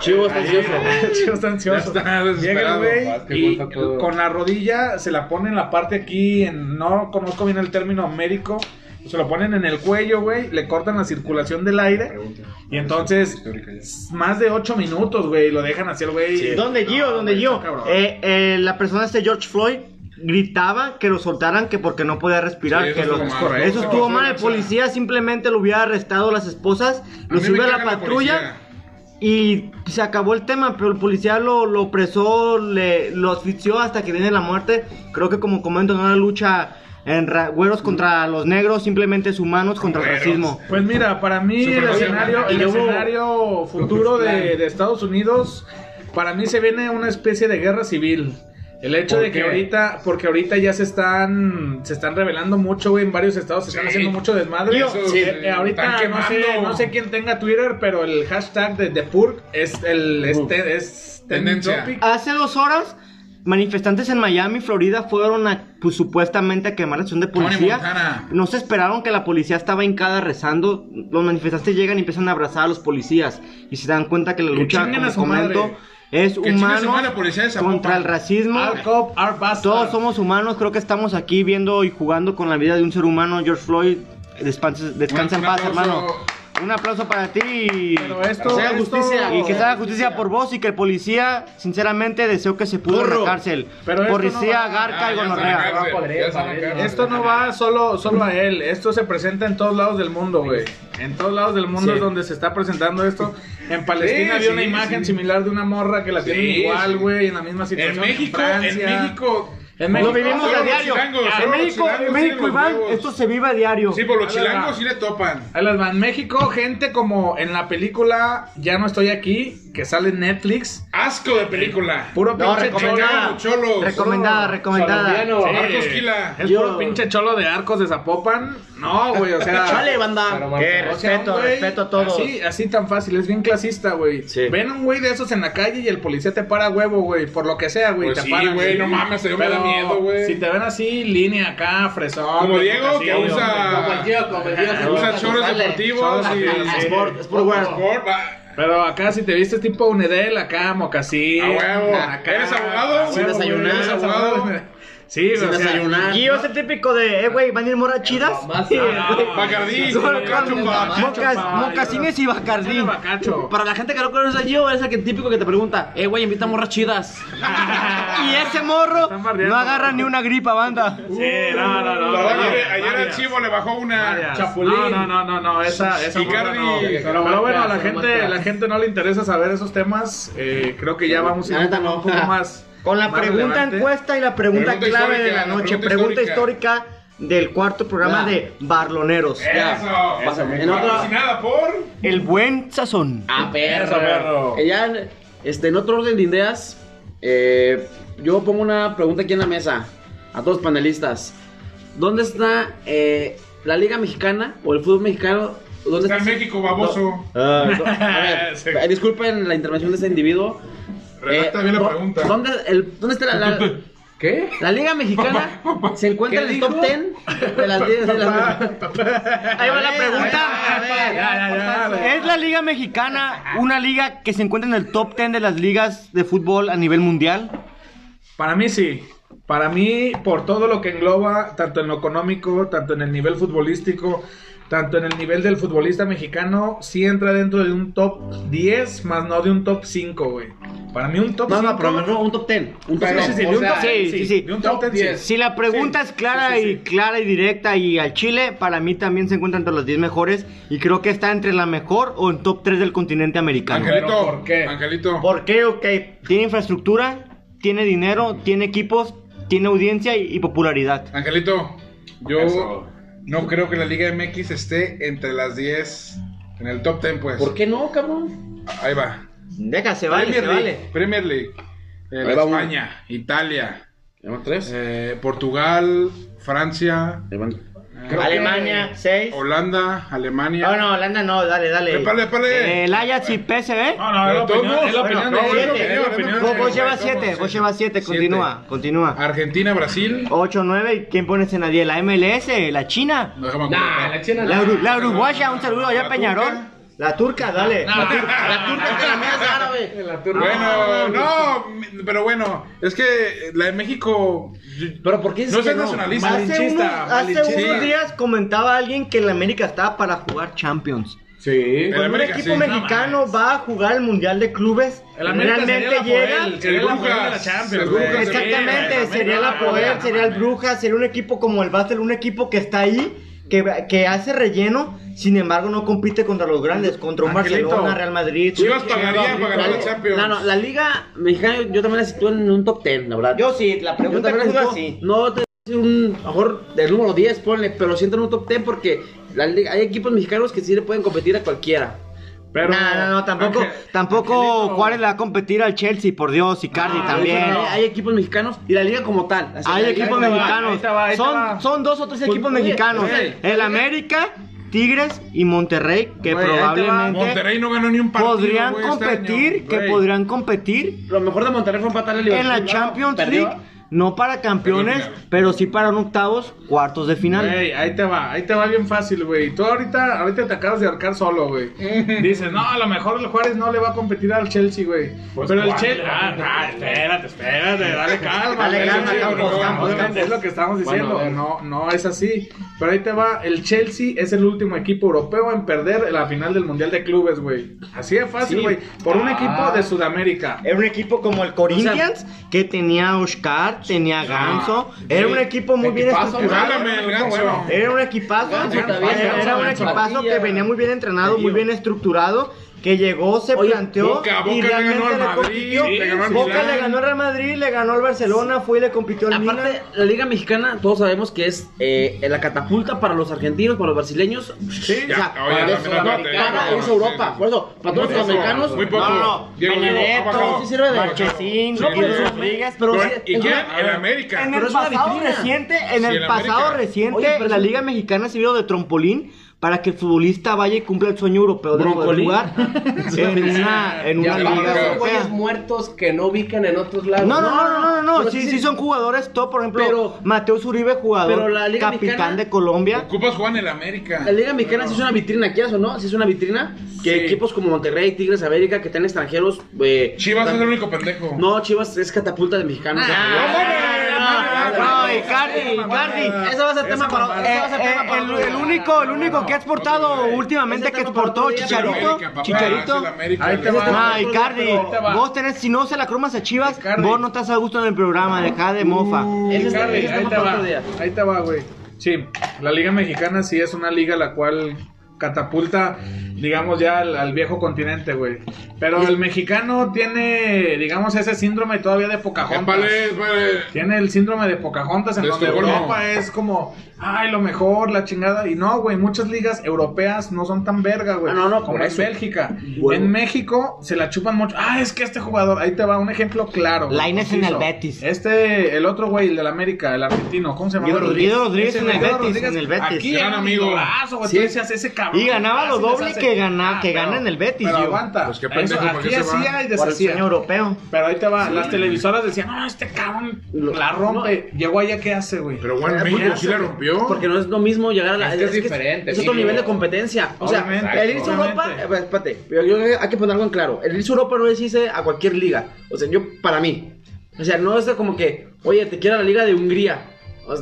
Chivo está ansioso. Chivo está ansioso. Ya está Llega el güey y con la rodilla se la pone en la parte aquí. En, no conozco bien el término médico. Se lo ponen en el cuello, güey. Le cortan la circulación del aire. Y entonces, más de 8 minutos, güey. Lo dejan así el güey. ¿Dónde Gio? No, ¿Dónde Gio? Eh, eh, la persona este George Floyd gritaba que lo soltaran que porque no podía respirar. Sí, eso que lo- estuvo mal. eso estuvo mal. El policía simplemente lo hubiera arrestado a las esposas, lo sube a la patrulla y se acabó el tema, pero el policía lo, lo presó, le, lo asfixió hasta que viene la muerte. Creo que como comento, no una lucha en ra- güeros contra los negros, simplemente es humanos contra el racismo. Pues mira, para mí el escenario, el escenario futuro de, de Estados Unidos, para mí se viene una especie de guerra civil. El hecho ¿Por de que ahorita, porque ahorita ya se están, se están revelando mucho, güey, en varios estados se están Sí. haciendo mucho desmadre. Eso, sí, eh, ahorita no sé, no sé quién tenga Twitter, pero el hashtag de The Purg es el, este, es Tendencia. topic. Hace dos horas, manifestantes en Miami, Florida, fueron a, pues, supuestamente a quemar la estación de policía. No se esperaron que la policía estaba hincada rezando. Los manifestantes llegan y empiezan a abrazar a los policías. Y se dan cuenta que la Que lucha, a como su madre. comento, es Que humano contra el racismo. Our cop, our bastard. Todos somos humanos, creo que estamos aquí viendo y jugando con la vida de un ser humano. George Floyd, descansa, descansa en paz, hermano. Un aplauso para ti. y- Pero esto, Que se haga esto- justicia. y que se haga justicia por vos y que el policía, sinceramente, deseo que se pudo en la cárcel. Pero esto policía, no va- garca Ah, y gonorrea. Esto no va solo, solo a él, esto se presenta en todos lados del mundo, güey. En todos lados del mundo Sí. es donde se está presentando esto. En Palestina Sí, había sí, una imagen sí. similar de una morra que la tienen Sí, igual, sí. güey, en la misma En situación. México, en México. En Lo México. vivimos solo a los diario. chilangos, En solo los México, chilangos en México, tienen los Iván, huevos. esto se vive a diario. Sí, por los Ahí les va. chilangos sí le topan. Ahí les va. En México, gente como en la película Ya no estoy aquí, que sale en Netflix. Asco de película. Puro No, pinche recomendada. cholo. cholos. Recomendada, recomendada. Sí. Quila. Es Yo- puro pinche cholo de arcos de Zapopan. No, güey, o sea. Chale, banda. Sea, respeto, güey respeto a todos. Así, así tan fácil, es bien clasista, güey. Sí. Ven un güey de esos en la calle y el policía te para huevo, güey. Por lo que sea, güey. Pues te sí, güey, no mames, yo me da miedo, güey. Si te ven así, línea acá, fresón. Como Diego, así, que usa- Como cualquiera, como Usa sale. deportivos y. Sí, Sport, es puro güero. Sport, va. Pero acá si te vistes tipo Unedel, acá mocasín. A huevo. acá, ¿Eres abogado? a Sin huevo, desayunar. güey, eres abogado. Sí, Sin o sea, desayunar. Y yo es el típico de, eh, güey, ¿van a ir morras chidas? Ah. Bacardí, Mocasines y bacardí. Para la gente que no conoce a Gio, es el que típico que te pregunta, eh, güey, invita morras chidas. Y ese morro no agarra ni una gripa, banda. Sí, no, no, no. Ayer, al chivo le bajó una. Chapulín. No, no, no, no, no, esa, esa Pero, no pero bueno, a la gente, la gente no le interesa saber esos temas. Eh, creo que ya vamos a ir un no. poco más. Con la pregunta relevante. encuesta y la pregunta, Pregunta clave de la la noche. pregunta Pregunta, histórica. histórica. del cuarto programa Ya. de Barloneros. Ya. Eso. En otra- por. El buen sazón. Ah, Eso, perro. perro. Ya, este, en otro orden de ideas, eh, yo pongo una pregunta aquí en la mesa a todos los panelistas. ¿Dónde está eh, la Liga Mexicana o el fútbol mexicano? ¿Dónde Está en México, baboso. Ah, a ver, Sí. disculpen la intervención de este individuo. Redacta bien la do- pregunta. ¿Dónde, el- ¿dónde está la, la- ¿Qué? la Liga Mexicana? se encuentra en ¿Qué el top dijo? 10 de las ligas. de las- Ahí va la pregunta. ¿Es la Liga Mexicana una liga que se encuentra en el top 10 de las ligas de fútbol a nivel mundial? Para mí sí. Para mí, por todo lo que engloba, tanto en lo económico, tanto en el nivel futbolístico, tanto en el nivel del futbolista mexicano, sí entra dentro de un top 10, más no de un top 5, güey. Para mí un top No, 5... no, pero no, un top 10. Un top Sí, 10. sí, sí, o de un sea, top sí, 10, sí, sí. de un top Top 10, 10. Si la pregunta Sí, es clara sí, sí, y clara y directa y al Chile, para mí también se encuentra entre los 10 mejores y creo que está entre la mejor o en top 3 del continente americano. Angelito. ¿por qué? Angelito. ¿Por qué? Ok, tiene infraestructura, tiene dinero, tiene equipos, tiene audiencia y, y popularidad. Angelito, yo Eso. No creo que la Liga MX esté entre las 10 en el top 10, pues. ¿Por qué no, cabrón? Ahí va. Deja, se vale, Premier se League, vale. Premier League. Eh, va uno. España, Italia, ¿Llevamos tres? eh, Portugal, Francia, Ahí van. Creo que- Alemania, 6. Holanda, Alemania. No, no, Holanda no, dale, dale. Épale, épale. El Ajax y PSV. No, no, es la opinión, es la bueno, opinión no, de la siete, la opinión la Vos, vos llevas ¿cómo? 7, vos llevas 7, Siete. continúa, continúa. Argentina, Brasil. 8, 9, ¿y quién pones en nadie? La MLS, la China. No, Nah, la China La, no. La uruguaya, un saludo allá a La Peñarol. La turca, dale. La turca, la turca que la mía es árabe. La turca. Bueno, no, pero bueno, es que la de México. Pero ¿por qué No seas no? nacionalista. Hace, unos, hace unos días comentaba alguien que la América estaba para jugar Champions. Sí. Cuando un América, equipo sí. mexicano va a jugar el Mundial de Clubes, El realmente sería llega. Poel, sería Poel de la Brujas, Champions, el. Brujas. Exactamente, Sí, sería la América, sería el. Brujas, sería un equipo como el Basel, un equipo que está ahí, que, que hace relleno, sin embargo no compite contra los grandes, contra un Angelito. Barcelona, Real Madrid. Chivas pagaría para ganar La- Champions. No, no, la liga mexicana yo también la sitúo en un top 10, la verdad. Yo sí, la Yo pregunta también la sitúo- sí. No te un, a lo mejor del número 10, ponle, pero siento en un top 10 porque la liga- hay equipos mexicanos que sí le pueden competir a cualquiera. Pero, no, no, no, tampoco, tampoco Angelito, Juárez le va a competir al Chelsea, por Dios, Icardi Ah, también. Hay, hay equipos mexicanos y la liga como tal. así, Hay equipos ahí te va, mexicanos. va, va. son, son dos o tres Pues, equipos oye, mexicanos. oye, el América, Tigres y Monterrey, que va. probablemente Monterrey no ganó ni un partido. podrían este competir, año. que podrían competir Lo mejor de Monterrey fue empatar el en la Champions League, no para campeones, pero sí para un octavos, cuartos de final. Güey, ahí te va, ahí te va bien fácil, güey. Tú ahorita, ahorita te acabas de ahorcar solo, güey. Dices, no, a lo mejor el Juárez no le va a competir al Chelsea, güey. Pues, Pero el. Chelsea. Ah, ah, espérate, espérate, dale calma. Dale calma, Campos, Campos. Es lo que estamos Bueno, diciendo. ver. no, no es así. Pero ahí te va, el Chelsea es el último equipo europeo en perder la final del Mundial de Clubes, güey. Así de fácil, Sí. güey. Por un Ah. equipo de Sudamérica. Era un equipo como el Corinthians, que tenía a Oscar, tenía a Ganso. Era un equipo muy bien estructurado. Era un equipazo, era, un equipazo que venía muy bien entrenado, muy bien estructurado, que llegó, se Oye, planteó Boca, Boca y le ganó realmente al le Madrid, compitió. le ganó al Boca Milán. le ganó al Real Madrid, le ganó al Barcelona, fue y le compitió al Milan. Aparte, la liga mexicana, todos sabemos que es eh, la catapulta para los argentinos, para los brasileños. Sí, Ya, o sea, oye, para, no, a Europa. Por eso, para todos los poco, americanos. Muy poco. No, no, sí sirve de- Marchesín, No, pero ¿Y quién? El América. En el pasado reciente, en el en pasado reciente, la Liga Mexicana ha servido de trampolín para que el futbolista vaya y cumpla el sueño europeo de poder jugar en una, en una liga de europea. güeyes muertos que no ubican en otros lados. No, no, no, no, no, no, sí, sí, son jugadores, todo, por ejemplo, Pero- Mateo Zuribe, jugador, pero la Liga capitán Mexicana- de Colombia. Ocupas jugar en el América. La Liga Mexicana sí es una vitrina, ¿quieres o no? Sí es una vitrina. Que Sí. equipos como Monterrey, Tigres, América, que tienen extranjeros. eh, Chivas tan- es el único pendejo. No, Chivas es catapulta de mexicanos. No, Icardi, Icardi. Eso va a ser tema para. Eh, eso va a ser tema eh, para el, otro día. el único, el único que ha exportado últimamente que exportó Chicharito, Chicharito. va. Ah, Icardi, vos tenés, si no se la cromas a Chivas, vos no estás a gusto en el programa, deja de mofa. Ahí te va, güey. Sí, la Liga Mexicana sí es una liga la cual catapulta, digamos, ya al, al viejo continente, güey. Pero el mexicano tiene, digamos, ese síndrome todavía de Pocahontas. Épale, épale. Tiene el síndrome de Pocahontas en De donde. Europa es como, ay, lo mejor, la chingada. Y no, güey, muchas ligas europeas no son tan verga, güey. Ah, no, no, como en. Bélgica. En México se la chupan mucho. Ah, es que este jugador, ahí te va un ejemplo claro. güey, Lainez en el. Betis. Este, el otro güey, el del América, el argentino, ¿cómo se llama? Guido Rodríguez. Rodríguez en el Guido Betis, Rodríguez, en el Betis. Aquí Gran era un amigo. güey. Sí. Tú decías, ese cabrón. Y ganaba lo doble que gana- que pero- gana en el Betis, Pero yo. aguanta. Pues qué Eso, pendejo, ¿por aquí va? y Por el deshacía. sueño europeo. Pero ahí te va, las televisoras decían, no, este cabrón la rompe. Llegó allá, ¿qué hace, güey? Pero bueno, ¿Qué México hace, sí la güey? rompió. Porque no es lo mismo llegar a la. Es que es diferente, Es otro nivel de competencia. O sea, Obviamente, el irse a Europa. obviamente. eh, Espérate, pero yo que hay que poner algo en claro. El irse a Europa no es irse a cualquier liga. O sea, yo, para mí. O sea, no es como que, oye, te quiero a la liga de Hungría.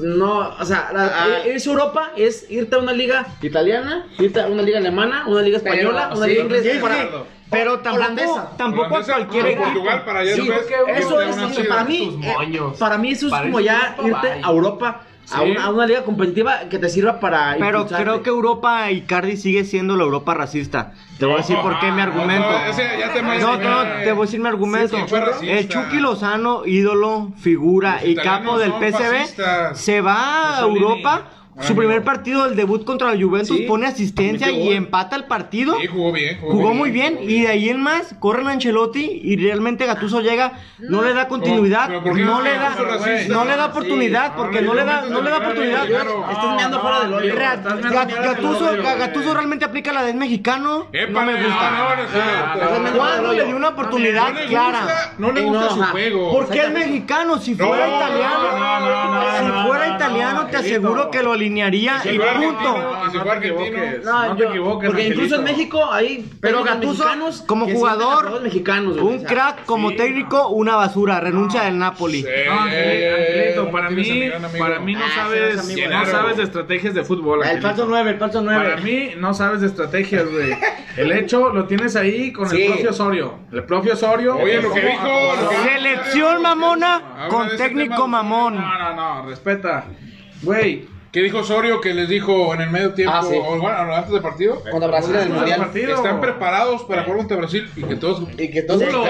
No, o sea, la- Ah. ir- irse a Europa es irte a una liga italiana, irte a una liga alemana, una liga Pero, española, una sí, liga inglesa. Sí, sí, para- pero tampoco, holandesa. tampoco a cualquier ah, equipo. Portugal para allá Sí, eso es, para mí, eh, para mí eso es Para como ya a Europa, irte bye. a Europa, a, una, a una liga competitiva que te sirva para Pero impulsarte. creo que Europa y Cardi sigue siendo la Europa racista. Te voy a decir por qué mi Ah, argumento. no, ese ya te No, no, te voy a decir mi argumento. Sí, racista. el Chucky Lozano, ídolo, figura Los y capo del PSV, se va a. Europa. Su primer partido, el debut contra la Juventus, Sí. pone asistencia y empata el partido. Sí, jugó bien. Jugó, Jugó muy bien y de ahí en más corren a Ancelotti y realmente Gatuso llega, no le da continuidad, Pero ¿por qué no le da, racista? no le da oportunidad Sí. porque no le da, no le da oportunidad. Estás meando fuera del hoyo. Del Gatuso. Gatuso realmente aplica la de mexicano, no me gusta. no, no, no, Ah, no, no, no, ¿Cuándo le dio una oportunidad clara? gusta, no le gusta su juego. Porque es mexicano, si fuera No, italiano, no, no, no, si fuera no, italiano no, te aseguro que lo alinearía Si y punto. argentino, No, si no fuera te argentino. equivoques. No, No te equivoques, Porque incluso en Angelito. México hay Pero mexicanos como jugador, mexicanos, Un o sea, crack como sí, técnico, una basura, renuncia del Napoli. Sí, No, eh, Angelito, no para mí, para mí no Ah, sabes, no sabes de estrategias de fútbol. El Angelito. falso 9, el falso Para 9. mí no sabes de estrategias, güey. El hecho lo tienes ahí con Sí. el propio Osorio. El propio Osorio. Oye, lo que ¿cómo dijo, Selección mamona con técnico mamón. No, no, no, respeta. Güey, ¿Qué dijo Osorio que les dijo en el medio tiempo, Ah, sí. o bueno, antes del partido? Contra Brasil en el Mundial. partido. Están preparados para jugar contra Brasil y que todos... Y que todos Culos,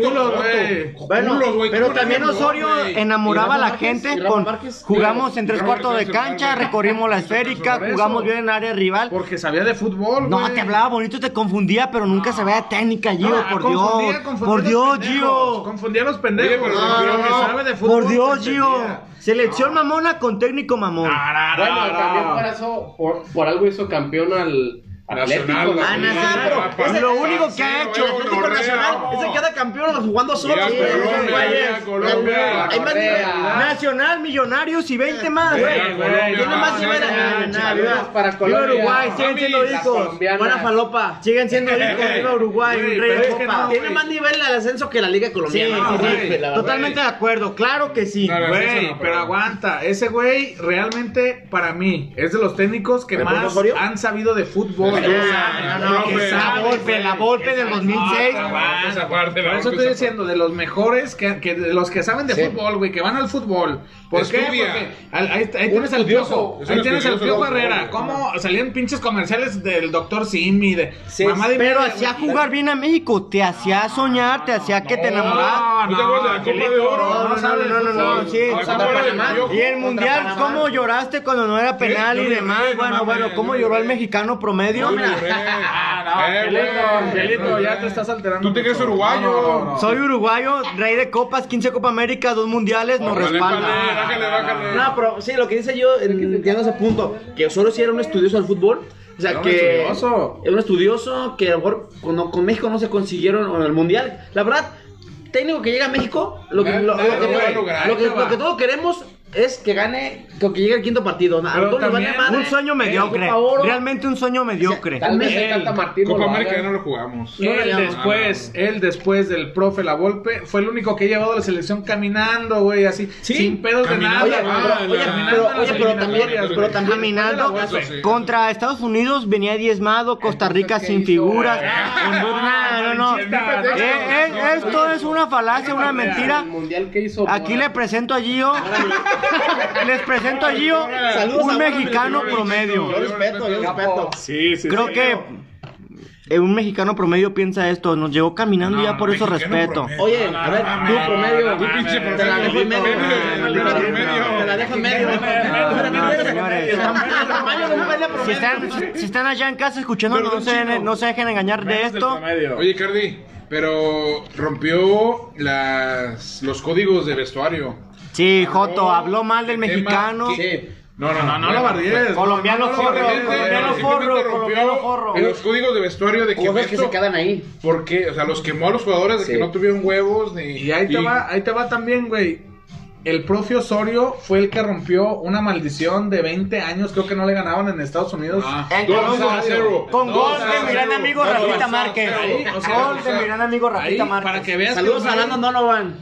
culos, güey. Bueno, culos, güey, pero ¿cómo no también Osorio güey? enamoraba a ¿Y la gente con Márquez? jugamos en tres cuartos de cancha, recorrimos la esférica, jugamos bien en área rival. Porque sabía de fútbol, No, te hablaba bonito, te confundía, pero nunca se veía técnica, Gio, No, por confundía, Dios. confundía Por los Dios, pendejos, Gio. Confundía a los pendejos. De. Por Dios, Gio. Selección mamona con técnico mamón. No, Bueno, no, también no. por eso, por, por algo hizo campeón al. Nacional. Ah, Nacional, es lo único que ha hecho. Atlético. Nacional es el que da campeón jugando solo. Colombia. Nacional, Millonarios y 20 más. Tiene más para Colombia. Uruguay, siguen siendo colombianas. Buena falopa. Siguen siendo hijos. Viva Uruguay, Tiene más nivel el ascenso que la Liga Colombiana. Totalmente de acuerdo, claro que sí. Güey, pero aguanta. Ese güey realmente, para mí, es de los técnicos que ¿El más han sabido de fútbol. La güey. la Volpe del 2006. No, Aguanta esa parte, la Por eso estoy diciendo, de los mejores, que, que de los que saben de Sí. fútbol, güey, que van al fútbol. ¿Por qué? Porque ahí, ahí- ahí tienes al estudioso. Piojo, Es ahí tienes al estudioso Piojo Herrera. ¿Cómo salían pinches comerciales del doctor Simi, de mamá de Pero hacía jugar bien a México, te hacía soñar, te hacía que te enamorara. ¿No te acuerdas de la Copa de Oro? No, no, no, no, no, no, sí. La Copa de Panamá. Oro. Y el mundial, Panamá. ¿cómo lloraste cuando no era penal Yo y lloré, demás? no Bueno, mames, bueno, ¿cómo lloró el mexicano promedio? Yo lloré. Ah, no, Eh, Angelito, güey. Angelito, ya te estás alterando. ¿Tú te crees mucho. uruguayo? No, no, no. Soy uruguayo, rey de copas, 15 Copa América, dos mundiales, nos Órale, respalda. Bájale, bájale. No, pero sí, lo que dice yo, entiendo ese punto, que solo si era un estudioso del fútbol. O sea, Era un que. estudioso. Era un estudioso que a lo mejor con, con México no se consiguieron en el mundial. La verdad, técnico que llega a México, lo que, lo, que, lo que todos queremos es que gane, que que llegue al quinto partido. Pero vale. Un sueño mediocre, Copa Oro. realmente un sueño mediocre. Tal vez el Tata Martino Copa lo América ya no lo jugamos. Él no, después, él después del profe La Volpe, fue el único que ha llevado a la selección caminando, güey, así, Sí. sin pedos Caminando. de Oye, nada. pero, Ah, oye, pero, oye, también, pero también Caminando contra Estados Unidos venía diezmado, Costa Rica Entonces, ¿qué sin hizo? figuras. Ah, no, no. Eh, eh, esto es una falacia, una mentira. El. Aquí le presento a Gio. Les presento a Gio, Saludos un a mexicano Yo promedio. respeto, yo respeto. Sí, sí, Creo sí. que eh, un mexicano promedio piensa esto. Nos llegó caminando y ya por eso respeto. promedio. Oye, a ver, no, tú promedio, tú no, pinche no, Te la dejo en medio. Te la dejo en medio. No, señores. Si promedio. están, si están allá en casa escuchando, no se, no se dejen engañar de esto. promedio. Oye, Cardi, pero rompió las, los códigos de vestuario. Sí, Joto, habló mal del mexicano. que- Sí. No, no, No, no lo bardees. Colombiano no, no lo forro, colombiano forro, colombiano forro. en los códigos de vestuario de que Cosas que esto- se quedan ahí. ¿Por qué? O sea, los quemó a los jugadores de Sí. que no tuvieron huevos ni. Y ahí te va, ahí te va también, güey. El profe Osorio fue el que rompió una maldición de 20 años, creo que no le ganaban en Estados Unidos. Ah, En a cero. Con gol de mi gran amigo Rafita. Márquez. Gol de mi gran amigo Rafita para Márquez. que veas Saludos que a Donovan.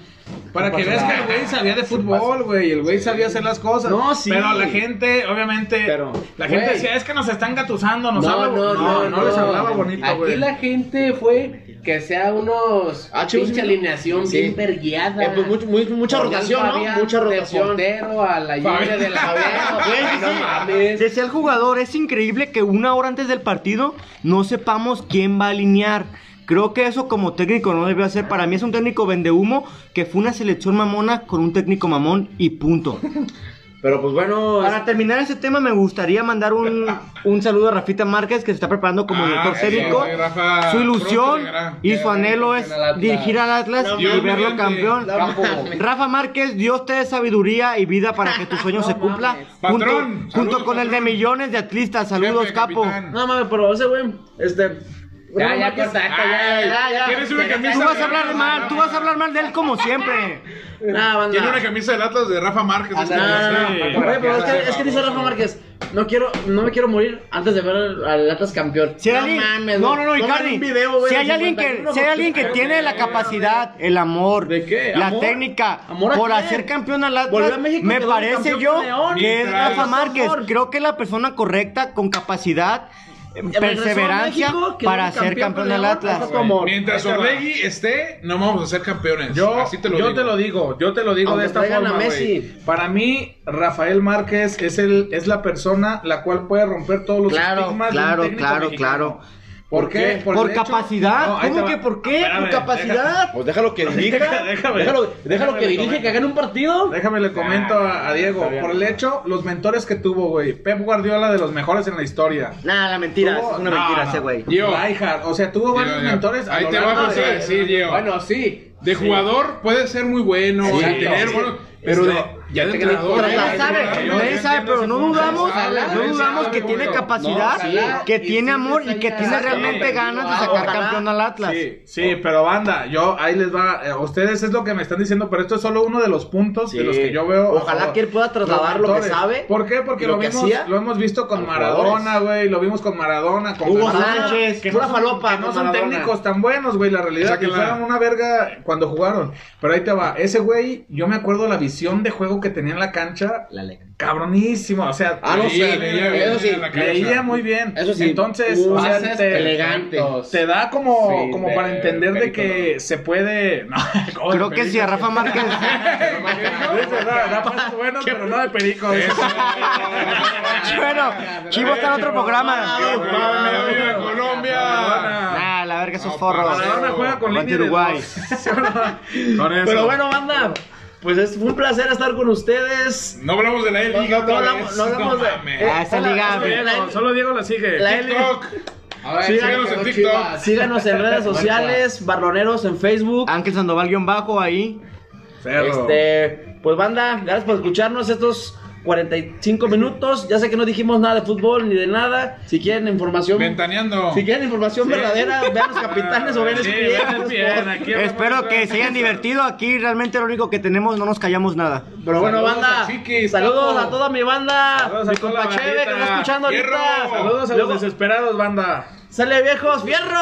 Para que veas que el güey sabía de fútbol, güey. El güey sabía hacer las cosas. No, sí. Pero la gente, obviamente. Pero, la gente güey. decía, es que nos están gatusando. Nos No, habla- no, no, no, les hablaba bonito, Aquí güey. la gente fue que sea unos Ah, pinche sí. alineación Sí. bien verguiada. Eh, pues, muy- mucha Por rotación, ¿no? Fabián, Mucha De rotación. portero a la lluvia de la mames. Decía el jugador, es increíble que una hora antes del partido no sepamos quién va a alinear. Creo que eso como técnico no debe hacer. Para mí es un técnico vende humo que fue una selección mamona con un técnico mamón y punto. Pero pues bueno. Para terminar ese tema me gustaría mandar un, un saludo a Rafita Márquez que se está preparando como Ah, director técnico. Rafa, Su ilusión y su anhelo es dirigir al Atlas No, y Dios verlo mediante. campeón. Rafa Márquez, Dios te dé sabiduría y vida para que tu sueño se cumpla. Junto, Patrón, junto saludos, con el de millones de atlistas. Saludos, Jefe, capo. capitán. No mames, pero ese güey, este. Ya, ya, corta ya, ya, ya. Tienes una camisa. Tú vas a hablar mal, tú vas a hablar mal de él como siempre. Tiene una camisa del Atlas de Rafa Márquez. No, no, no. güey. Oye, pero es que, es que dice Rafa Márquez, no quiero, no me quiero morir antes de ver al Atlas campeón. Si hay alguien, mames, no, no, no, Icardi. un video, güey, si hay alguien que, 51 si hay alguien que tiene la capacidad, el amor, ¿De qué? la ¿Amor? técnica ¿Amor a por hacer campeón al Atlas, a México, me parece yo que es Rafa Márquez. Creo que la persona correcta con capacidad perseverancia México, que para ser campeón del Atlas. como- Mientras Orlegui esté, no vamos a ser campeones. Yo, Así te lo yo digo. te lo digo, yo te lo digo Aunque de esta forma, a. Messi. Para mí, Rafael Márquez es el es la persona la cual puede romper todos los Claro, estigmas de un claro, técnico claro, mexicano. claro. ¿Por qué? Por capacidad. No, ¿Cómo que por qué? Espérame, por capacidad. Pues déjalo que dirija. Déjame. déjalo déjalo Déjame que dirige, comento. que gane un partido. Déjame le comento a, a Diego. Por el hecho, los mentores que tuvo, güey. Pep Guardiola de los mejores en la historia. Nah, la mentira, Tuvo- es una no, mentira no. ese güey. O sea, tuvo varios mentores. Ahí te vamos de- a decir, Diego. Bueno, sí. De jugador puede ser muy bueno, Sí, y tener sí. bueno, pero de, ya de entrenador. nadie de sabe, nadie sabe, pero no dudamos, no dudamos que tiene capacidad, No, que tiene amor y que tiene realmente ganas de no, sacar campeón al Atlas. Sí, sí, pero banda, yo ahí les va. eh, ustedes es lo que me están diciendo, pero esto es solo uno de los puntos de los que yo veo. Ojalá que él pueda trasladar lo que sabe ¿Por qué? Porque lo, vimos, lo hemos visto con Maradona, güey. Lo vimos con Maradona, con Hugo Sánchez, que pura no son, falopa no son técnicos tan buenos, güey. La realidad que fueron una verga cuando jugaron. Pero ahí te va. Ese güey, yo me acuerdo la visión de juego que tenía en la cancha. La ley. Cabronísimo. O sea, Ah, no, sí, Leía, eso sí. muy bien. Eso sí. Entonces, Uh, o sea, pases te, da como, Sí, como de para entender de que se puede. No, ¿cómo Creo que si a? Rafa Márquez da pases buenos, pero no de perico. bueno, Chivo está en otro programa. ¡Viva Colombia! Nah, la verga esos forros. Maradona juega con línea Uruguay. Pero bueno, banda, pues es, fue un placer estar con ustedes. No hablamos de la No, Liga no, otra no hablamos- vez. no hablamos de- eh, Ah, esa liga. Solo Diego- Solo Diego la sigue. La L. TikTok. A ver, Síganos en TikTok. Chivas. Síganos en redes sociales, Barloneros en Facebook. Ángel Sandoval guion bajo ahí. Ferro. Este, pues banda, gracias por escucharnos estos 45 minutos. Ya sé que no dijimos nada de fútbol ni de nada. Si quieren información, Ventaneando. si quieren información verdadera, vean los capitanes o vean Sí, bien, hablamos Espero que se hayan divertido. Aquí realmente lo único que tenemos, no nos callamos nada. Pero bueno, Saludos banda, a Chiquis, saludos a toda mi banda. Saludos a mi compa Cheve que está escuchando Fierro. ahorita. Saludos a Luego- los desesperados, banda. Sale viejos, fierro.